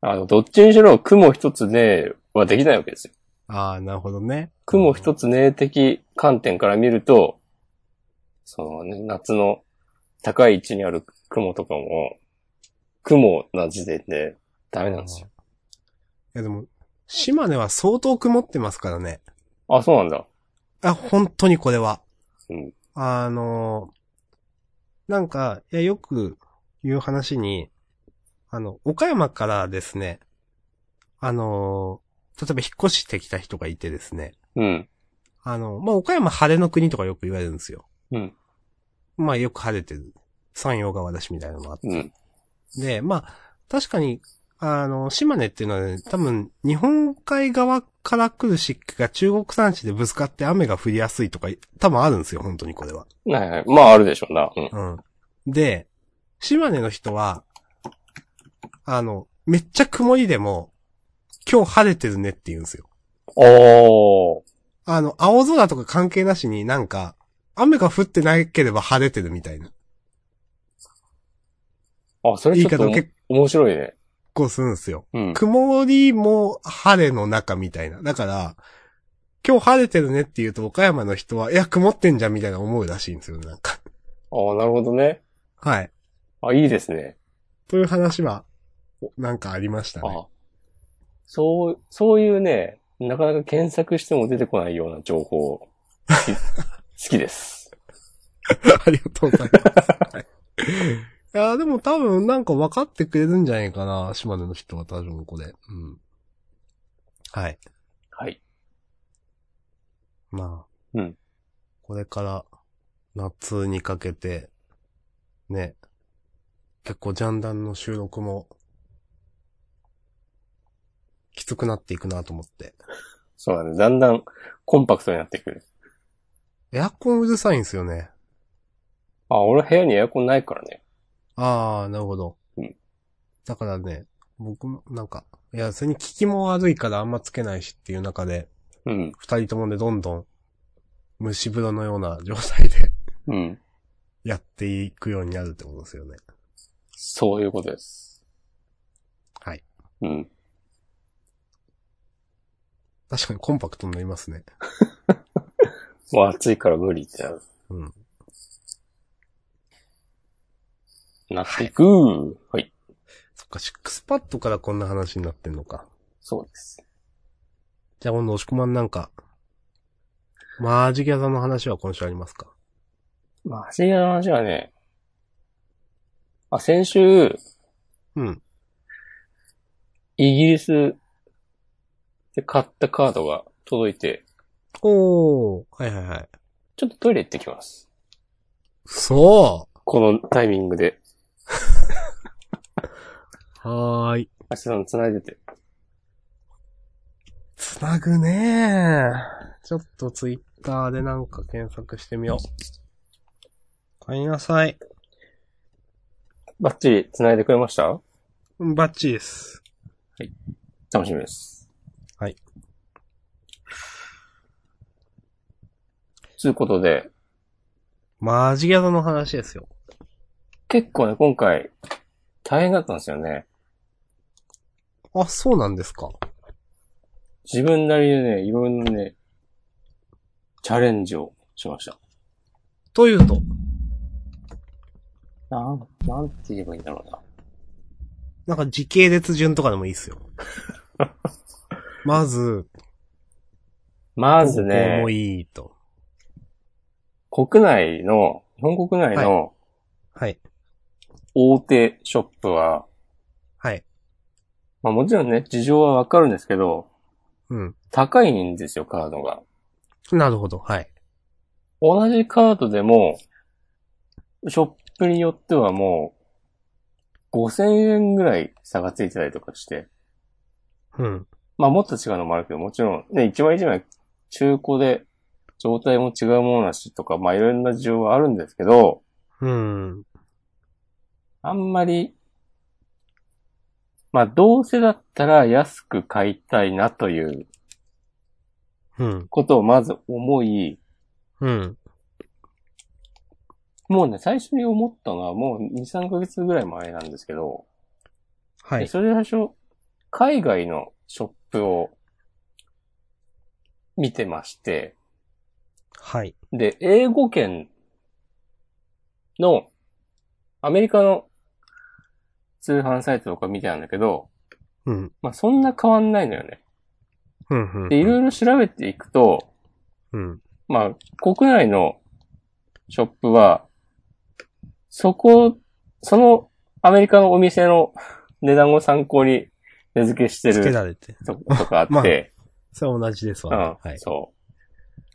あの、どっちにしろ雲一つね、はできないわけですよ。ああ、なるほどね。雲一つね的観点から見ると、そのね、夏の高い位置にある雲とかも、雲な時点でダメなんですよ。いやでも、島根は相当曇ってますからね。あ、そうなんだ。あ、本当にこれは。うん。あのーなんか、いや、よく言う話に、あの、岡山からですね、あのー例えば引っ越してきた人がいてですね、うん。あの、まあ、岡山晴れの国とかよく言われるんですよ。うん。まあ、よく晴れてる。山陽川だしみたいなのもあって。うん。で、まあ、確かに、あの、島根っていうのはね、多分、日本海側から来る湿気が中国山地でぶつかって雨が降りやすいとか、多分あるんですよ、本当にこれは。はいはい。まああるでしょうな。うん。うん。で、島根の人は、あの、めっちゃ曇りでも、今日晴れてるねって言うんですよ。おー。あの、青空とか関係なしになんか、雨が降ってなければ晴れてるみたいな。あ、それちょっと言い方結面白いね。構するんですよ。うん。曇りも晴れの中みたいな。だから、今日晴れてるねって言うと岡山の人は、いや、曇ってんじゃんみたいな思うらしいんですよ、なんか。ああ、なるほどね。はい。あ、いいですね。という話は、なんかありましたね。あそう、そういうね、なかなか検索しても出てこないような情報、好 き好きです。ありがとうございます。はいいや、でも多分なんか分かってくれるんじゃないかな、島根の人は多分これ。うん。はい。はい。まあ。うん。これから、夏にかけて、ね。結構ジャンダンの収録も、きつくなっていくなと思って。そうだね。だんだんコンパクトになってくる。エアコンうるさいんですよね。あ、俺部屋にエアコンないからね。ああ、なるほど。うんだからね、僕もなんか、いや、それに効きも悪いからあんまつけないしっていう中で、うん。二人ともね、どんどん、蒸し風呂のような状態でうん。やっていくようになるってことですよね。そういうことです。はい。うん。確かにコンパクトになりますね。もう暑いから無理ってなる。うん。なっていく。はい。そっか、シックスパッドからこんな話になってんのか。そうです。じゃあ今度、押し込まんなんか、マージギャザの話は今週ありますか？まあ、足の話はね、あ、先週、うん。イギリスで買ったカードが届いて、おー、はいはいはい。ちょっとトイレ行ってきます。そこのタイミングで。う はーい。足さん繋いでて。つなぐねー。ちょっとツイッターでなんか検索してみよう。買いなさい。バッチリ繋いでくれました？うんバッチリです。楽しみです。はい。ということで、マジギャザの話ですよ。結構ね、今回、大変だったんですよね。あ、そうなんですか。自分なりにね、いろんなね、チャレンジをしました。というと、なん、なんて言えばいいんだろうな。なんか時系列順とかでもいいっすよ。まず、まずねも、いいと。国内の、日本国内のはい。大手ショップは、はい。まあもちろんね、事情はわかるんですけど、うん。高いんですよ、カードが。なるほど。はい。同じカードでも、ショップによってはもう、5000円ぐらい差がついてたりとかして、うん。まあもっと違うのもあるけど、もちろん、ね、一枚一枚中古で状態も違うものだしとか、まあいろんな事情はあるんですけど、うん。あんまり、まあどうせだったら安く買いたいなといううん。ことをまず思い、うん。もうね、最初に思ったのはもう2、3ヶ月ぐらい前なんですけど、ではい。それで最初、海外のショップを見てまして、はい。で、英語圏のアメリカの通販サイトとか見てたんだけど、うん。まあそんな変わんないのよね。うん。うん。で、いろいろ調べていくと、うん。まあ国内のショップは、そこ、そのアメリカのお店の値段を参考に値付けしてつけるられて。とかあって、まあそれは同じですわ。うん、はい。そ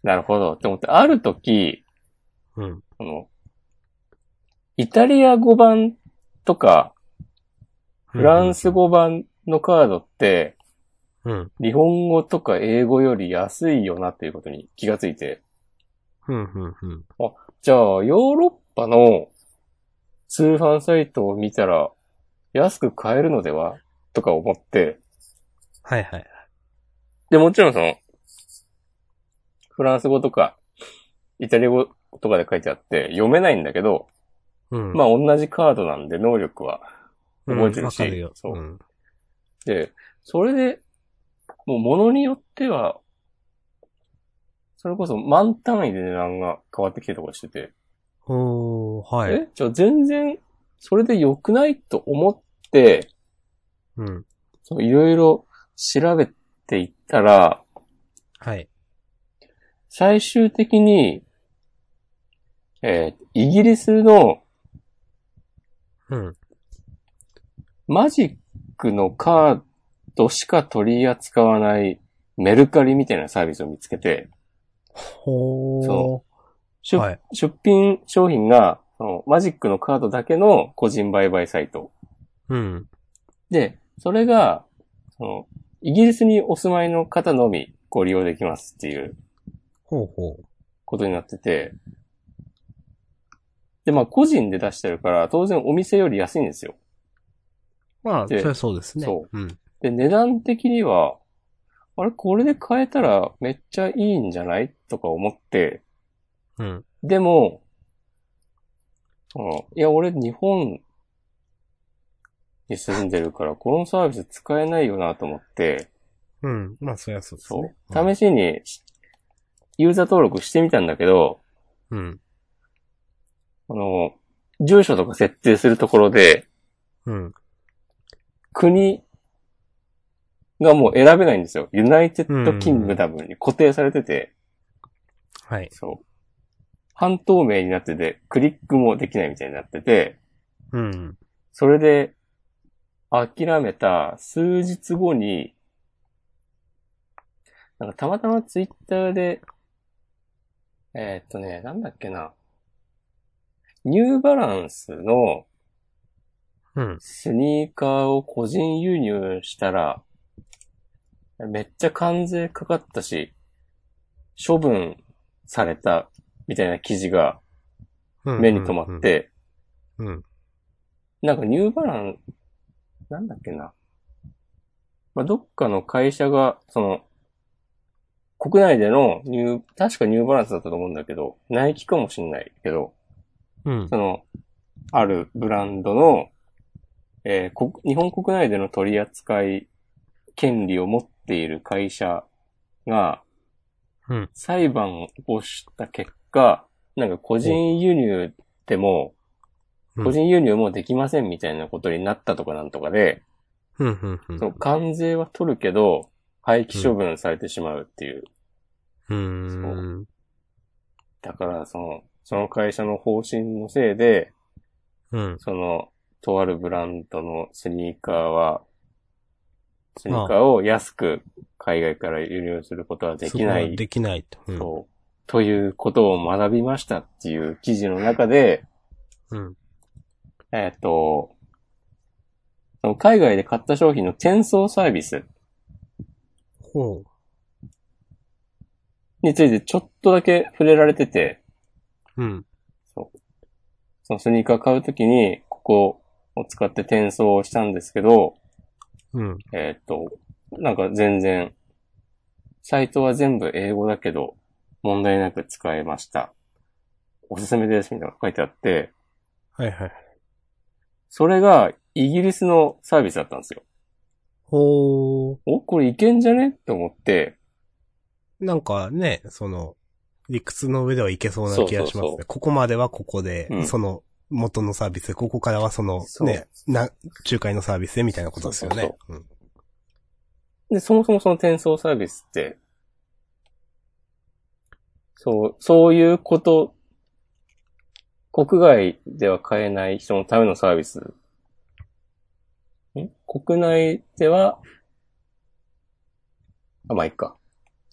う。なるほど。って思って、ある時、うん。この、イタリア語版とか、フランス語版のカードって、うん。日本語とか英語より安いよなっていうことに気がついて、うん。うん。うん。じゃあ、ヨーロッパの通販サイトを見たら安く買えるのでは？とか思って、はいはい。で、もちろんその、フランス語とか、イタリア語とかで書いてあって読めないんだけど、うん。まあ同じカードなんで能力は覚えてるしうんるよ。そううん。で、それで、もう物によっては、それこそ満単位で値段が変わってきてるとかしてて、はい。え？じゃあ全然、それで良くないと思って、うん。いろいろ調べていったら、はい。最終的に、えーイギリスのうん。マジックのカードしか取り扱わないメルカリみたいなサービスを見つけて、ほー。そ出はい。出品商品が、そのマジックのカードだけの個人売買サイト。うん。で、それが、その、イギリスにお住まいの方のみご利用できますっていうほうほう。ことになってて、で、まあ個人で出してるから、当然お店より安いんですよ。まあ、そでりゃそうですね。。そううん。で、値段的には、あれ、これで買えたらめっちゃいいんじゃない？とか思って、うん。でも、そのいや、俺日本に住んでるから、このサービス使えないよなと思って、うん。まあ、そりゃそうですそうね。。試しに、ユーザー登録してみたんだけど、うん。あの、住所とか設定するところで、うん。国がもう選べないんですよ。 United Kingdom に固定されてて、はい。そう。半透明になってて、クリックもできないみたいになってて、うん。それで、諦めた数日後に、なんかたまたまツイッターで、えーっとね、なんだっけな。ニューバランスのうん。スニーカーを個人輸入したら、めっちゃ関税かかったし、処分されたみたいな記事がうん。目に留まっ。て、うん。なんかニューバラン、なんだっけな。まあ、どっかの会社が、その、国内でのニュー、確かニューバランスだったと思うんだけど、ナイキかもしんないけど、うん。その、あるブランドの、えーこ日本国内での取り扱い権利を持っている会社が、うん裁判をした結果、なんか個人輸入でも、うん個人輸入もできませんみたいなことになったとかなんとかで、その関税は取るけど、廃棄処分されてしまうっていう。うん。だから、その、その会社の方針のせいで、うん。その、とあるブランドのスニーカーは、スニーカーを安く海外から輸入することはできないはできないと。うん。と、ということを学びましたっていう記事の中で、うん。えっ、と、その海外で買った商品の転送サービスほう。についてちょっとだけ触れられてて、うん。そのスニーカー買うときに、ここを使って転送をしたんですけど、うん。えーっと、なんか全然、サイトは全部英語だけど、問題なく使えました。おすすめです、みたいなのが書いてあって、はいはい。それがイギリスのサービスだったんですよ。ほう。お、これいけんじゃね？って思って、なんかね、その、理屈の上ではいけそうな気がしますね。そうそうそうここまではここで、うんその、元のサービスで、ここからはその、そうね、な、仲介のサービスでみたいなことですよね。そううんで、そもそもその転送サービスって、そう、そういうこと、国外では買えない人のためのサービス。ん国内では、あ、まあ、いいか。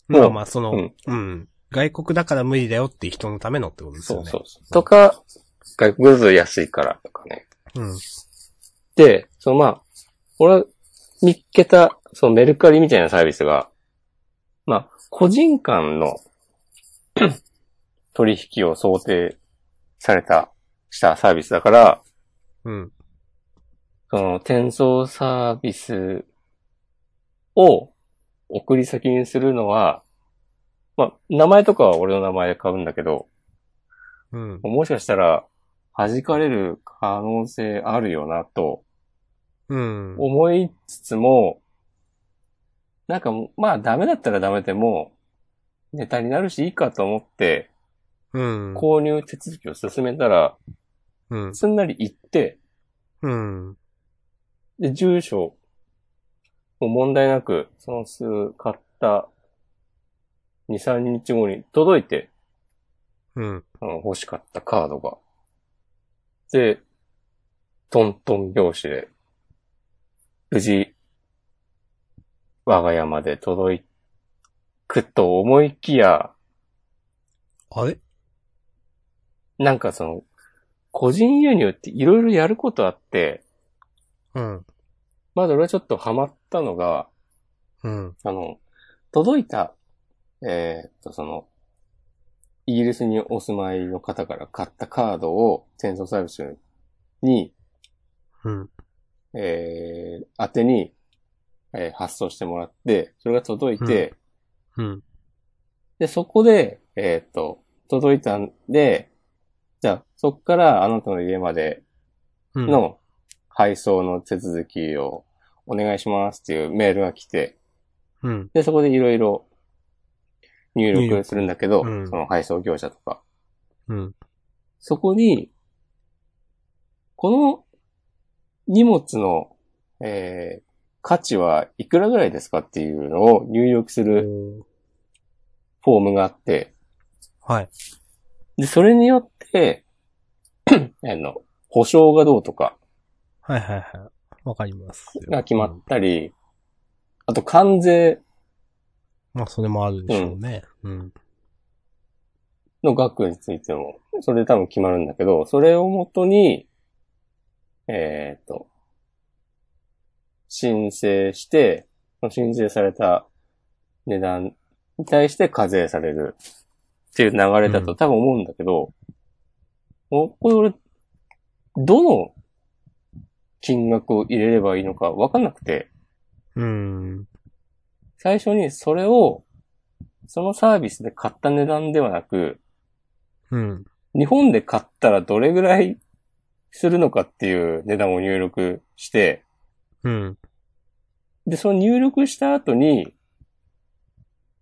まあまあ、その、うんうん。外国だから無理だよっていう人のためのってことですよね。そうそう。とか、外国だと安いからとかね。うん。で、そのまあ、俺が見っけた、そのメルカリみたいなサービスが、まあ、個人間の 取引を想定された、したサービスだから、うん。その転送サービスを送り先にするのは、まあ、名前とかは俺の名前で買うんだけど、うん。もしかしたら弾かれる可能性あるよなとうん。思いつつも、なんかまあダメだったらダメでもネタになるしいいかと思ってうん。購入手続きを進めたらうん。すんなり行って、うん。で、住所も問題なくその数買った2、3日後に届いて、うん。あの欲しかったカードが。で、トントン拍子で、無事、我が家まで届くと思いきや、あれ？なんかその、個人輸入っていろいろやることあって、うん。まだ俺はちょっとハマったのが、うん。あの、届いた、えーっと、その、イギリスにお住まいの方から買ったカードを転送サービスに、うん。えー、宛てに、えー発送してもらって、それが届いて、うん。で、そこで、えーっと、届いたんで、じゃあ、そっからあなたの家までうん。の配送の手続きをお願いしますっていうメールが来て、うん。で、そこでいろいろ入力するんだけど、うんその配送業者とか。うん。そこに、この荷物の、えー価値はいくらぐらいですかっていうのを入力するフォームがあって、はい。で、それによって、あの、保証がどうとかはいはいはい。わかりますよ。が決まったり、あと関税まあ、それもあるでしょうね。うん。の額についても、それで多分決まるんだけど、それをもとに、えっ、と、申請して、申請された値段に対して課税されるっていう流れだうんと多分思うんだけど、おこれ俺、どの金額を入れればいいのか分かんなくて、うん。最初にそれを、そのサービスで買った値段ではなく、うん。日本で買ったらどれぐらいするのかっていう値段を入力して、うん。で、その入力した後に、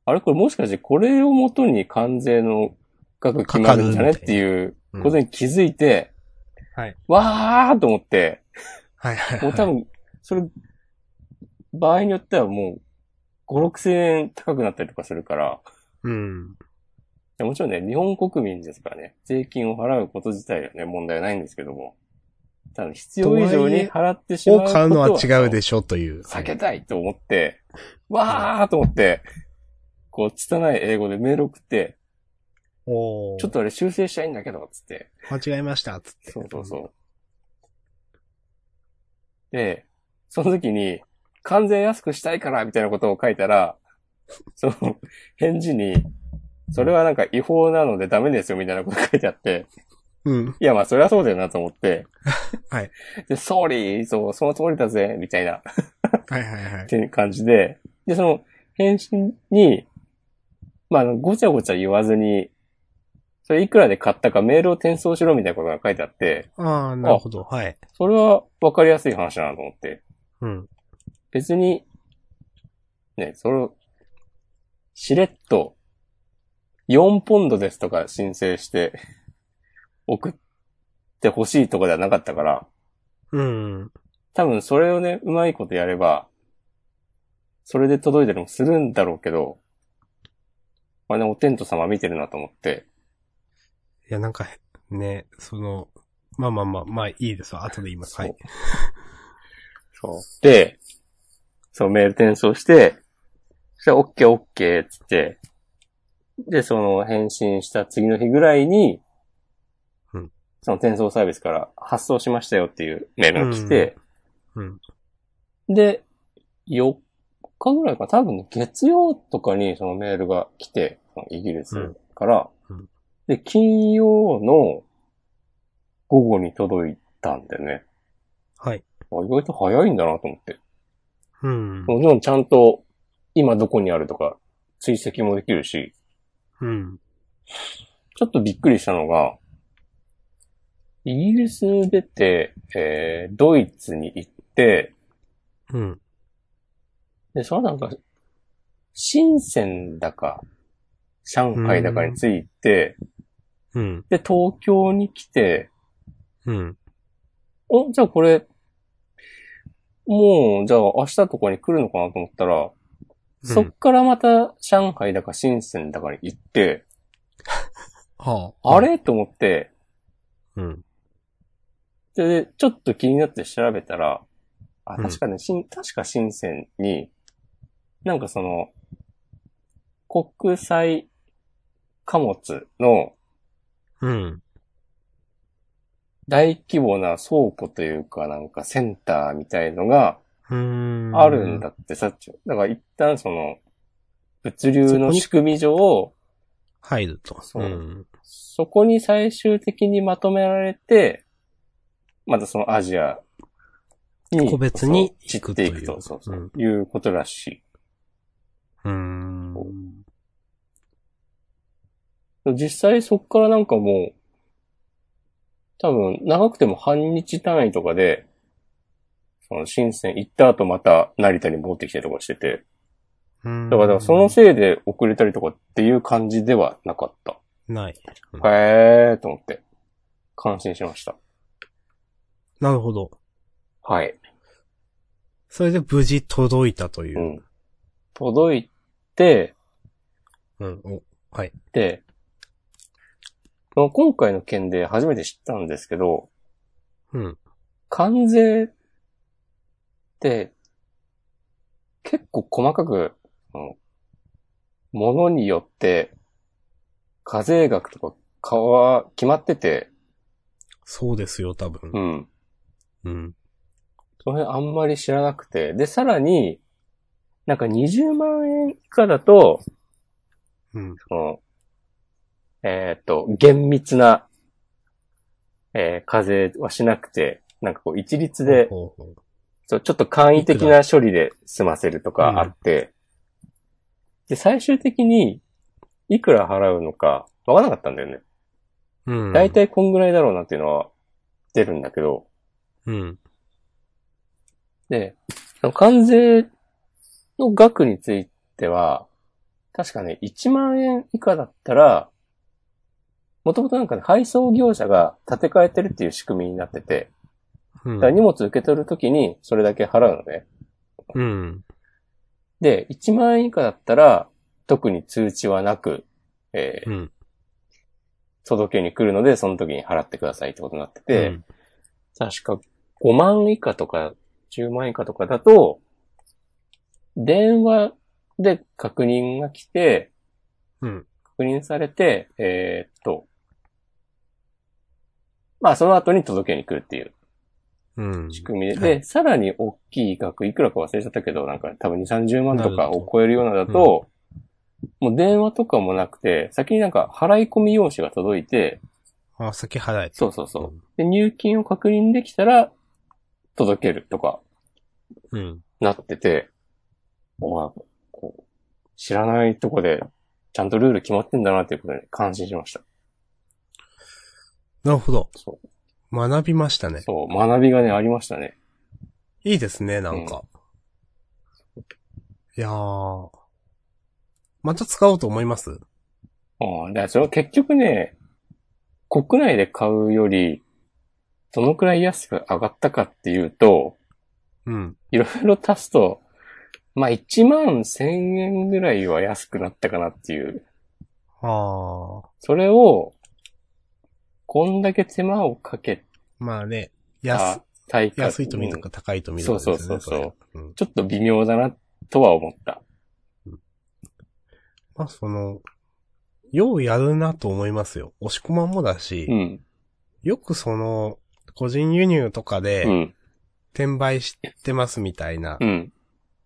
あれ？これもしかしてこれをもとに関税の額決まるんじゃね？っていううんことに気づいて、はい。わーと思って、はいはい、はい。もう多分、それ、場合によってはもう、5、6千円高くなったりとかするから、うん。もちろんね、日本国民ですからね、税金を払うこと自体はね、問題はないんですけども、必要以上に払ってしまうことは。を買うのは違うでしょという。避けたいと思って、わーと思って、こう、拙い英語でメール送って、おーちょっとあれ修正したいんだけど、つって。間違えました、つって。そうそうそう。で、その時に、完全安くしたいから、みたいなことを書いたら、その、返事に、それはなんか違法なのでダメですよ、みたいなこと書いてあって、うん。いや、まあ、それはそうだよなと思って。はい。で、ソーリー、そう、その通りだぜ、みたいな、はいはいはいっ。ていう感じで、で、その、返信に、まあごちゃごちゃ言わずに、それいくらで買ったかメールを転送しろみたいなことが書いてあって、ああ、なるほど。はい。それは分かりやすい話だなと思って。うん。別に、ね、それを、しれっと、4ポンドですとか申請して、送ってほしいとかではなかったから、うん。多分それをね、うまいことやれば、それで届いたりもするんだろうけど、まあね、お天道様見てるなと思って、いや、なんか、ね、その、まあまあまあ、まあいいですわ。後で言います。はい。そう。で、そう、メール転送して、そしたら、オッケーオッケーっつって、で、その返信した次の日ぐらいに、うんその転送サービスから発送しましたよっていうメールが来て、うん。で、4日ぐらいかな、多分ね月曜とかにそのメールが来て、そのイギリスから、うんうんで、金曜の午後に届いたんでね、はい。あ意外と早いんだなと思って。うん。もちろんちゃんと今どこにあるとか追跡もできるし、うん。ちょっとびっくりしたのが、イギリス出て、えー、ドイツに行って、うん。で、そのなんか、深センだか、上海だかについて、うん。で、東京に来て、うん。お、じゃあこれ、もう、じゃあ明日とかに来るのかなと思ったら、そっからまた上海だか深センだかに行って、はあ。あれ？と思って、うん。で、ちょっと気になって調べたら、あ、うん確かね、しん、確か深センに、なんかその、国際貨物のうん。大規模な倉庫というかなんかセンターみたいのが。あるんだってさ、だから一旦その、物流の仕組み上、入ると。そううん。そこに最終的にまとめられて、またそのアジアに、個別に行くというっていくと、そうそう、いうことらしい。うーん。実際そっからなんかもう、多分長くても半日単位とかで、その深セン行った後また成田に戻ってきたりとかしてて、うん。だからだからそのせいで遅れたりとかっていう感じではなかった。ない。へーと思って、感心しました。なるほど。はい。それで無事届いたというう。ん。届いて、うん。おはい。で、まあ今回の件で初めて知ったんですけど、うん。関税って、結構細かく、うんものによって、課税額とか、かは決まってて、そうですよ、多分う。ん。うん。その辺あんまり知らなくて。で、さらに、なんか20万円以下だと、うん。その、えーっと、厳密な、えー課税はしなくて、なんかこう一律で、ほうほうそうちょっと簡易的な処理で済ませるとかあって、で、最終的に、いくら払うのか、わからなかったんだよね。うん。だいたいこんぐらいだろうなっていうのは出るんだけど、うん。で、関税の額については、確かね、1万円以下だったら、もともとなんかね、配送業者が建て替えてるっていう仕組みになってて、うんだから荷物受け取るときにそれだけ払うのね。うん。で、1万円以下だったら、特に通知はなく、えーうん。届けに来るので、その時に払ってくださいってことになってて、うん確か5万以下とか10万以下とかだと、電話で確認が来て、うん。確認されて、えーっと、まあその後に届けに来るっていううん。仕組みで、はで、さらに大きい額、いくらか忘れちゃったけど、なんか多分2、30万とかを超えるようなだと、もう電話とかもなくて、先になんか払い込み用紙が届いて、あ、先払え。そうそうそう。で、入金を確認できたら、届けるとか、うん。なってて、おあこう知らないとこで、ちゃんとルール決まってんだなっていうことに感心しました。なるほど。そう。学びましたね。そう、学びがね、ありましたね。いいですね、なんか。いやー。また使おうと思います？ああ、だからそれは結局ね、国内で買うより、どのくらい安く上がったかっていうと、うん。いろいろ足すと、まあ1万1000円ぐらいは安くなったかなっていう。あー。それを、こんだけ手間をかけまあね、た安、対価。安いと見るのか高いと見るのかね。そうそうそうそれ。うん。ちょっと微妙だなとは思った。まあその、ようやるなと思いますよ。押し込まんもだし、うん。よくその、個人輸入とかうで、ん。転売してますみたいなうん。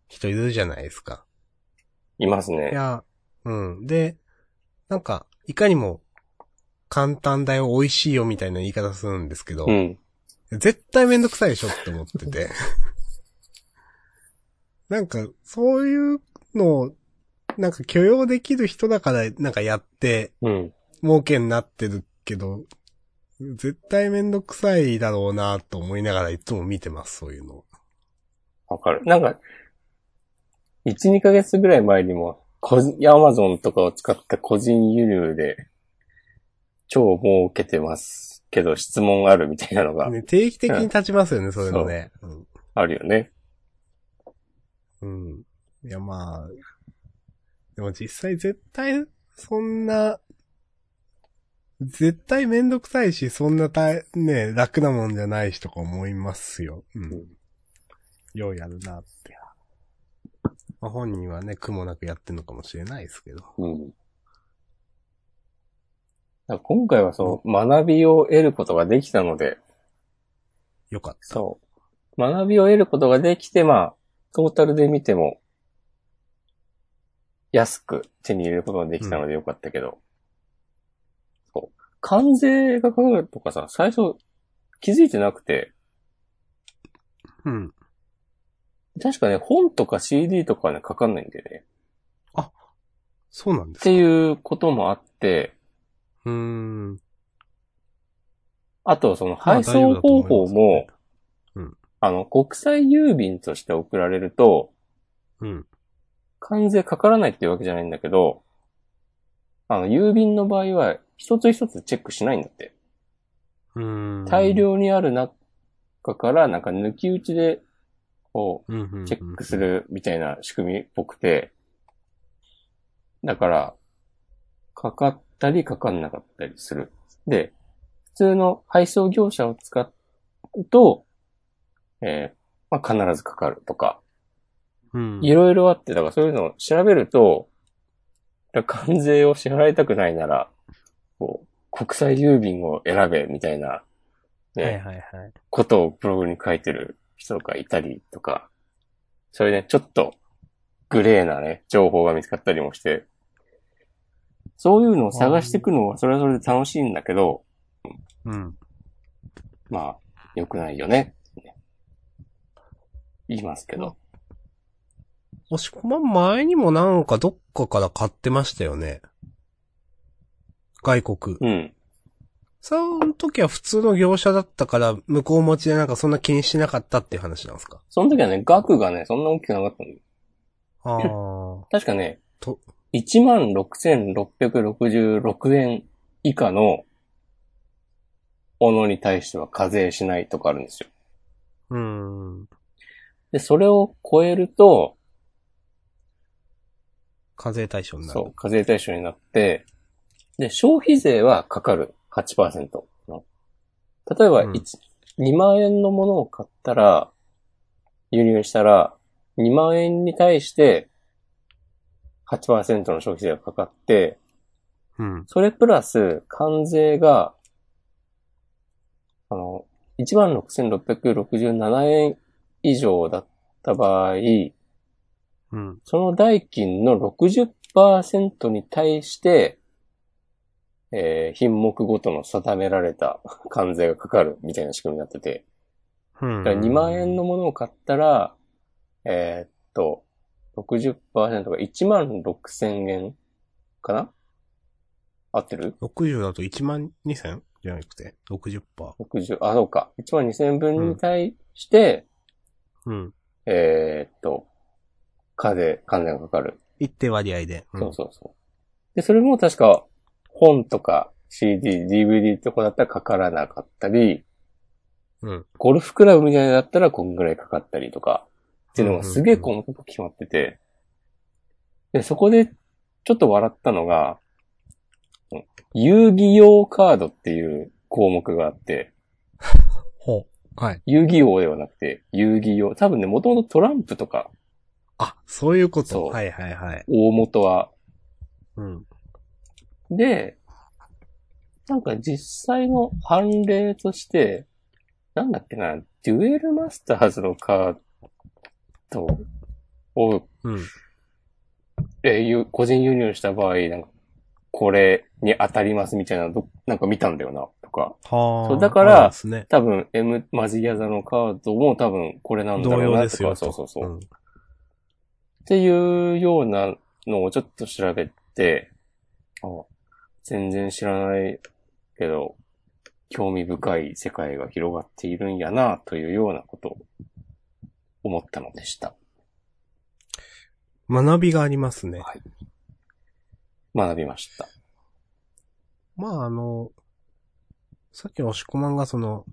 人いるじゃないですか。いますね。いや、うん。で、なんか、いかにも、簡単だよ、美味しいよみたいな言い方するんですけど、うん。絶対めんどくさいでしょって思ってて。なんか、そういうのを、なんか許容できる人だから、なんかやって、うん。儲けになってるけど、絶対めんどくさいだろうなと思いながらいつも見てます、そういうの。わかる。なんか、1、2ヶ月ぐらい前にも、個人、アマゾンとかを使った個人輸入で、超儲けてますけど質問あるみたいなのがね、定期的に立ちますよね、そういうのね。あるよね。うん。うん。いや、まあ、でも実際絶対、そんな、絶対めんどくさいし、そんなたね、楽なもんじゃないしとか思いますよ。うん。うんようやるなって。まあ、本人はね、苦もなくやってんのかもしれないですけど。うん。今回はそう、学びを得ることができたので、よかった。そう。学びを得ることができて、まあ、トータルで見ても、安く手に入れることができたのでよかったけど。関税がかかるとかさ、最初気づいてなくて、うん。確かね、本とか CD とかはね、かかんないんだよね。そうなんですかっていうこともあって、うーん。あとそのまあ配送方法も、大丈夫だと思いますうんあの、国際郵便として送られると、うん。関税かからないっていうわけじゃないんだけど、あの、郵便の場合は、一つ一つチェックしないんだって。うーん。大量にある中から、なんか抜き打ちで、こうチェックするみたいな仕組みっぽくて、だから、かかったりかかんなかったりする。で、普通の配送業者を使うと、えーまあ、必ずかかるとか、うん。いろいろあって、だからそういうのを調べると、関税を支払いたくないなら、国際郵便を選べ、みたいな、ね、はいはいはい。ことをブログに書いてる人がいたりとか、それね、ちょっとグレーなね、情報が見つかったりもして、そういうのを探していくのはそれはそれで楽しいんだけど、うん。まあ、良くないよね。ね言いますけど。押し込まん前にもなんかどっかから買ってましたよね。外国。うん。その時は普通の業者だったから、向こう持ちでなんかそんな気にしなかったっていう話なんですか？その時はね、額がね、そんな大きくなかったの。ああ。確かねと、16,666円以下のものに対しては課税しないとかあるんですよ。うーん。で、それを超えると、課税対象になる。そう、課税対象になって、で、消費税はかかる8%の。例えば、うん一2万円のものを買ったら、輸入したら、2万円に対して、8%の消費税がかかって、うん。それプラス関税が、あの、16,667円以上だった場合、うん。その代金の60%に対して、えー品目ごとの定められた関税がかかるみたいな仕組みになってて、うん。だから2万円のものを買ったら、えーっと、60%が1万6000円かな？合ってる？60だと1万2000じゃなくて、60%。?60、あ、そうか。1万2000円分に対して、うん。えーっと、課税、関税がかかる。一定割合で。うんそうそうそう。で、それも確か、本とか CD、DVD とかだったらかからなかったり、うん。ゴルフクラブみたいなのだったらこんぐらいかかったりとか、っていうのがすげえ細かく決まってて、で、そこでちょっと笑ったのが、うん遊戯用カードっていう項目があって、ほう。はい。遊戯王ではなくて、遊戯用。多分ね、もともとトランプとか、あ、そういうこと。はいはいはい。大元はうん。で、なんか実際の判例として、なんだっけな、デュエルマスターズのカードを、うん。え個人輸入した場合、なんか、これに当たりますみたいなのど、なんか見たんだよな、とか。はあ。そうだからね。多分、M マジギャザのカードも多分これなんだ同ろうな、とか。そうそうそう。んっていうようなのをちょっと調べて、あ全然知らないけど、興味深い世界が広がっているんやな、というようなことを思ったのでした。学びがありますね。はい。学びました。まああの、さっきの押し込まんがその、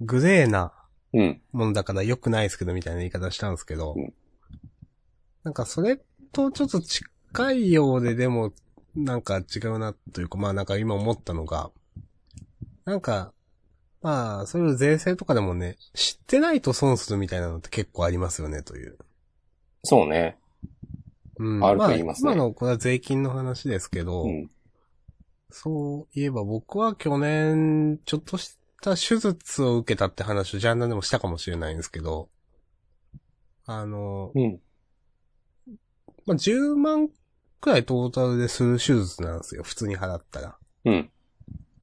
グレーなうん。ものだから良くないですけどみたいな言い方したんですけど、うんなんかそれとちょっと近いようででも、なんか違うなというか、まあなんか今思ったのが、なんか、まあ、そういう税制とかでもね、知ってないと損するみたいなのって結構ありますよね、という。そうね。うん。あると言いますねあ、今のこれは税金の話ですけど、うん。そういえば僕は去年、ちょっとした手術を受けたって話をジャンルでもしたかもしれないんですけど、あの、うん。まあ、10万くらいトータルでする手術なんですよ、普通に払ったら。うん。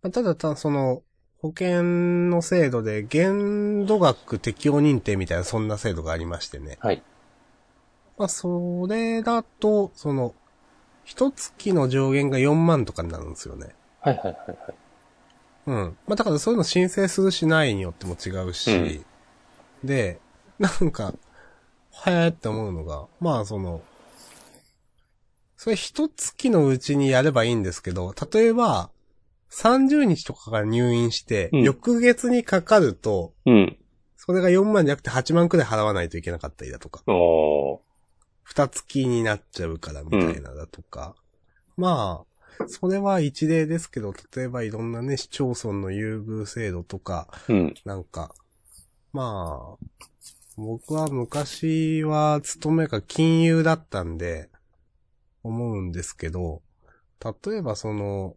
まあただただその、保険の制度で限度額適用認定みたいなそんな制度がありましてね。はい。まあ、それだと、その、一月の上限が4万とかになるんですよね。はいはいはいはい。うん。まあ、だからそういうの申請するしないによっても違うし、で、なんか、はやって思うのが、まあその、それ一月のうちにやればいいんですけど、例えば、30日とかから入院して、うん翌月にかかると、うん。それが4万じゃなくて8万くらい払わないといけなかったりだとか。二月になっちゃうからみたいなだとか、まあ、それは一例ですけど、例えばいろんなね、市町村の優遇制度とか、うん。なんか、まあ、僕は昔は勤めが金融だったんで、思うんですけど、例えばその、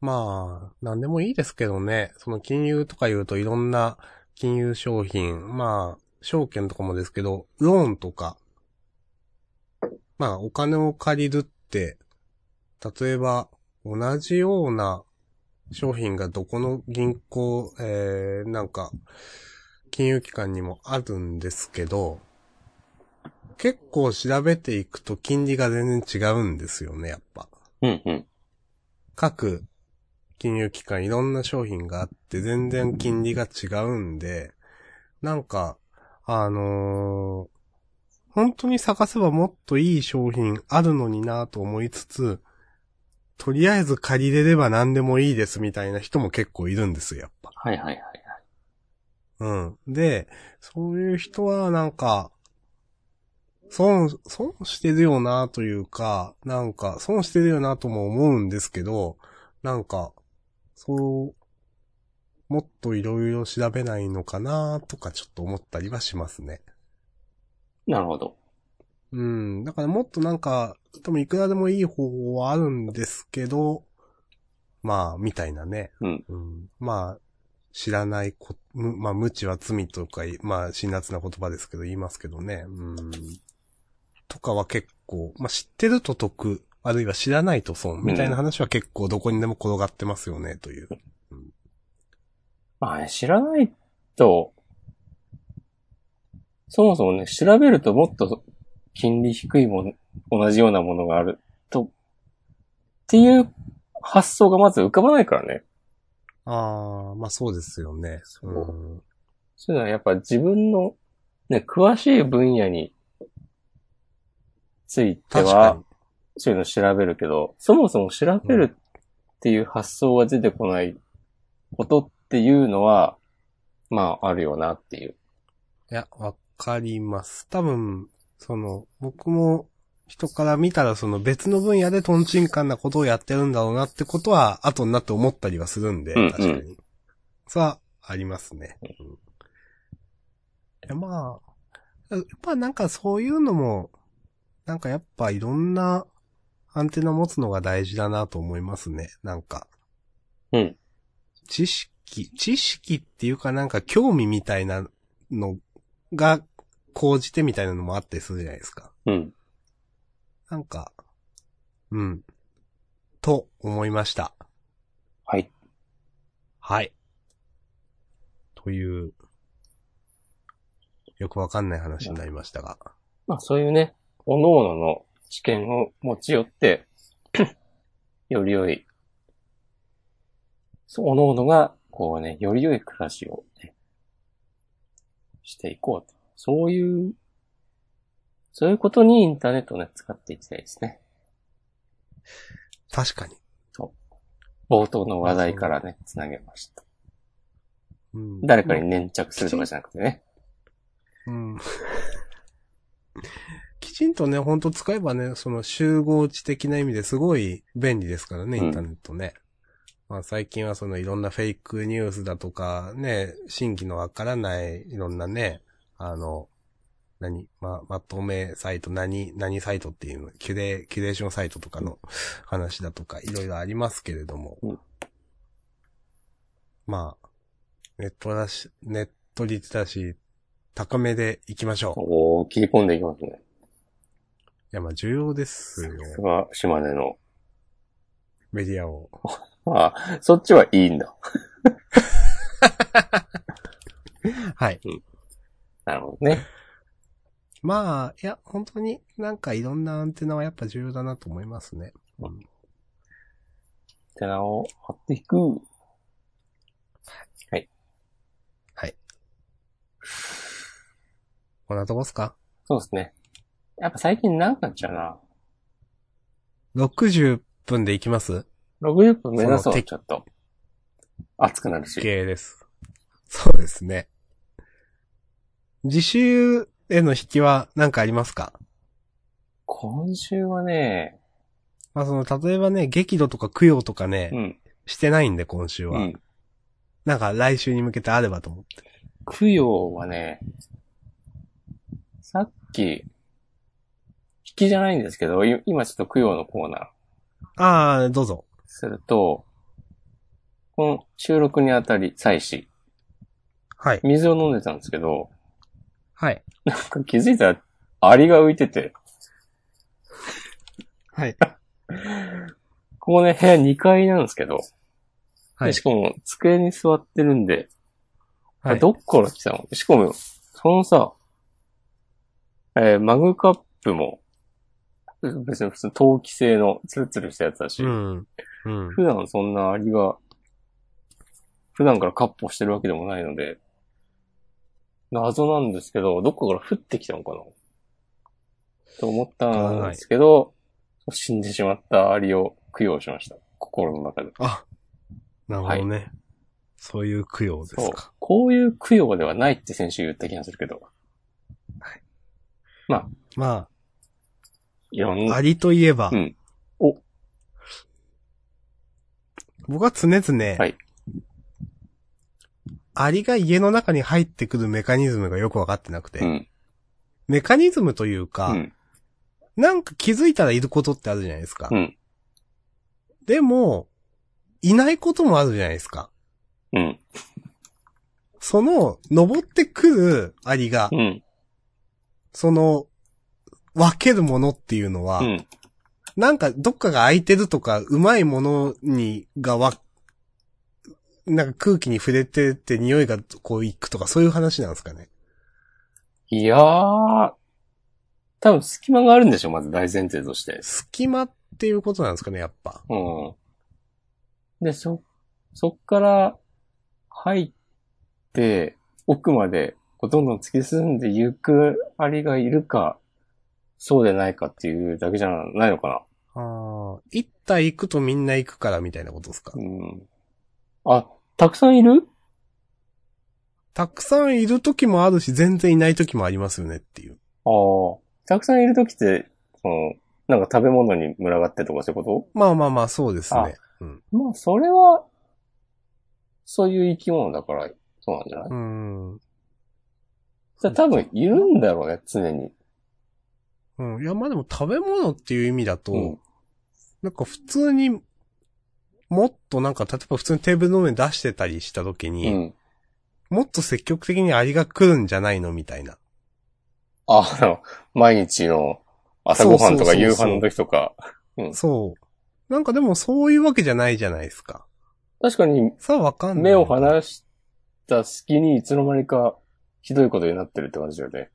まあ、なんでもいいですけどね、その金融とか言うといろんな金融商品、まあ、証券とかもですけど、ローンとか、まあ、お金を借りるって、例えば、同じような商品がどこの銀行、えー、なんか、金融機関にもあるんですけど、結構調べていくと金利が全然違うんですよね、やっぱ。うんうん。各金融機関いろんな商品があって全然金利が違うんで、なんか、あのー本当に探せばもっといい商品あるのになと思いつつ、とりあえず借りれれば何でもいいですみたいな人も結構いるんですよ、やっぱ。はいはいはいはい。うん。で、そういう人はなんか、損、損してるよなというか、なんか、損してるよなとも思うんですけど、なんか、そう、もっといろいろ調べないのかなとかちょっと思ったりはしますね。なるほど。うん。だからもっとなんか、多分いくらでもいい方法はあるんですけど、まあ、みたいなね。うん。うん。まあ、知らないこ、む、まあ、無知は罪とかい、まあ、辛辣な言葉ですけど言いますけどね。うん。とかは結構、まあ、知ってると得、あるいは知らないと損、みたいな話は結構どこにでも転がってますよね、という。まあね、知らないと、そもそもね、調べるともっと金利低いもの、同じようなものがあると、っていう発想がまず浮かばないからね。ああ、まあそうですよね。うん。そういうのはやっぱ自分のね、詳しい分野について確かはに、。そういうの調べるけど、そもそも調べるっていう発想が出てこないことっていうのは、まああるよなっていう。いや、わかります。多分、その、僕も人から見たらその別の分野でトンチンカンなことをやってるんだろうなってことは、後になって思ったりはするんで、うんうん確かに。それは、ありますね。うんいや、まあ、やっぱなんかそういうのも、なんかやっぱいろんな、アンテナ持つのが大事だなと思いますね。なんか。うん。知識、知識っていうかなんか興味みたいなのが、講じてみたいなのもあったりするじゃないですか。うん。なんか、うん。と思いました。はい。はい。という、よくわかんない話になりましたが。まあそういうね、各々の知見を持ち寄って、より良い、そう、各々が、こうね、より良い暮らしを、ね、していこうと。そういう、そういうことにインターネットをね、使っていきたいですね。確かに。冒頭の話題からね、つなげました。うん誰かに粘着するとかじゃなくてね。うん。きちんとね、ほんと使えばね、その集合値的な意味ですごい便利ですからね、うんインターネットね。まあ最近はそのいろんなフェイクニュースだとか、ね、新規のわからないいろんなね、あの、何ま、まとめサイト、何、何サイトっていうの、キュレ、キュレーションサイトとかの話だとか、いろいろありますけれども。うんまあ、ネットだし、ネットリテラシー高めでいきましょう。いおー、切り込んでいきますね。や、まあ重要ですよ。それは島根の。メディアを。あ あ、そっちはいいんだ。はい。なるほどね。まあ、いや、本当になんかいろんなアンテナはやっぱ重要だなと思いますね。テナを貼っていく。はい。こんなとこっすか？そうですね。やっぱ最近長くなっちゃうな。?60 分でいきます？60分目指そう、ちょっと。熱くなるし。系です。そうですね。自習への引きは何かありますか？今週はね、まあその、例えばね、激怒とか供養とかね、うん。してないんで今週は。うん。なんか来週に向けてあればと思って。供養はね、さっき、引きじゃないんですけど、い今ちょっと供養のコーナーああ、どうぞ。すると、この収録にあたり、祭祀、はい。水を飲んでたんですけど、はい。なんか気づいたら、アリが浮いてて、はい。ここね、部屋2階なんですけど、はいでし。かも机に座ってるんで、はい。どっから来たの？しかも、そのさ、えーマグカップも、別に普通の陶器製のツルツルしたやつだし、うん。うん。普段そんなアリが、普段からカッポしてるわけでもないので、謎なんですけど、どっかから降ってきたのかな？と思ったんですけど、死んでしまったアリを供養しました。心の中で。あ、なるほどね。そういう供養ですそうか。。こういう供養ではないって先週言った気がするけど。まあ、いろんな、アリといえば、うんお僕は常々、はいアリが家の中に入ってくるメカニズムがよくわかってなくて、うん。メカニズムというか、うん。なんか気づいたらいることってあるじゃないですか。うん。でも、いないこともあるじゃないですか。うん。その、登ってくるアリが、うん。その、分けるものっていうのは、うん。なんかどっかが空いてるとか、うまいものに、がわ、なんか空気に触れてって匂いがこういくとか、そういう話なんですかね？いやー、多分隙間があるんでしょ、まず大前提として。隙間っていうことなんですかね、やっぱ。うん。で、そ、そっから入って、奥までどんどん突き進んでいくアリがいるか、そうでないかっていうだけじゃないのかああ、一体行くとみんな行くからみたいなことですか？な。うん。あ、たくさんいる？たくさんいる時もあるし、全然いない時もありますよねっていう。ああ。たくさんいるときって、その、なんか食べ物に群がってとかそういうこまあまあまあ、そうですね。うん。とまあ、それは、そういう生き物だから、そうなんじゃない、うん。じゃあ多分いるんだろうね、常に。うん。いや、まあでも食べ物っていう意味だと、うんなんか普通に、もっとなんか、例えば普通にテーブルの上に出してたりした時うに、ん。もっと積極的にアリが来るんじゃないのみたいな。あ、あの、毎日の朝ごはんとか夕飯の時とか。そう。なんかでもそういうわけじゃないじゃないですか。確かにさあわかんない。目を離した隙にいつの間にかひどいことになってるって感じだよね。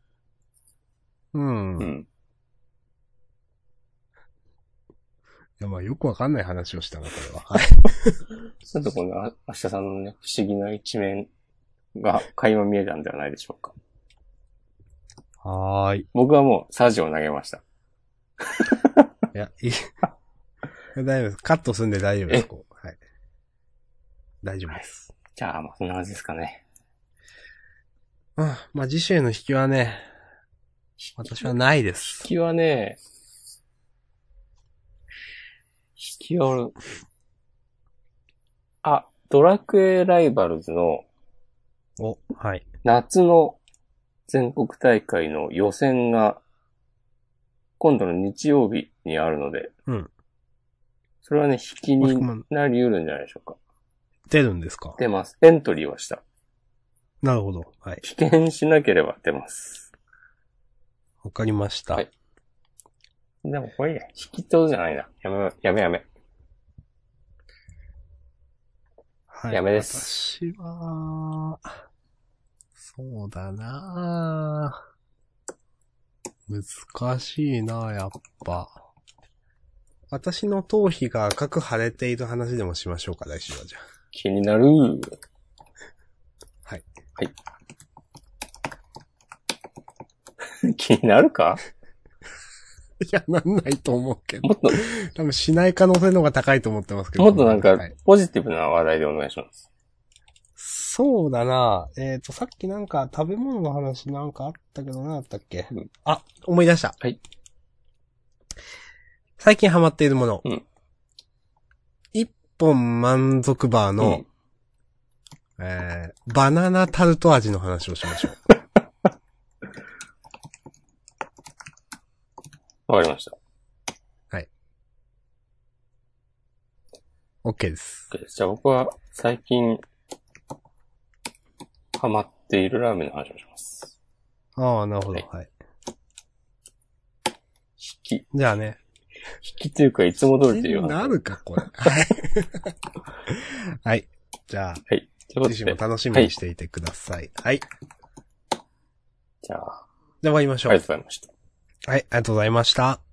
うん。いうん。や、まあよくわかんない話をしたな、これは。はい。ちょっとこのあ明日さんのね、不思議な一面が垣間見えたんではないでしょうか。はーい。僕はもうサジを投げました。いや、いい。大丈夫です。カットすんで大丈夫です。こうはい。大丈夫です。じゃあ、まあそんな感じですかね。うん。まあ次週の引きはね、私はないです。引きはね、引きは、あ、ドラクエライバルズのお、はい。夏の全国大会の予選が今度の日曜日にあるので、うん。それはね、引きにもしくもなり得るんじゃないでしょうか。出るんですか？出ます。エントリーはした。なるほど。はい。危険しなければ出ます。わかりました。はいでもこれね、引きとじゃないな。やめ、やめやめ。はい。やめです私は、そうだな難しいなやっぱ。私の頭皮が赤く腫れている話でもしましょうか、来週はじゃあ。気になる。はい。はい。気になるか？いや、なんないと思うけど。もっと、多分しない可能性の方が高いと思ってますけど。もっとなんかはい、ポジティブな話題でお願いします。そうだなえっ、と、さっきなんか食べ物の話なんかあったけど何だったっけ、うんあ、思い出した。はい。最近ハマっているもの。うん一本満足バーの、えー、バナナタルト味の話をしましょう。わかりました。OK です。OK ですじゃあ僕は最近、ハマっているラーメンの話をします。ああ、なるほど。はいはい。引き。じゃあね。引きというか、いつも通りという話。なるか、これ。はい。はい。じゃあ、はい。次週も、楽しみにしていてください。はい。じゃあ、じゃあ終わりましょう。ありがとうございました。はい、ありがとうございました。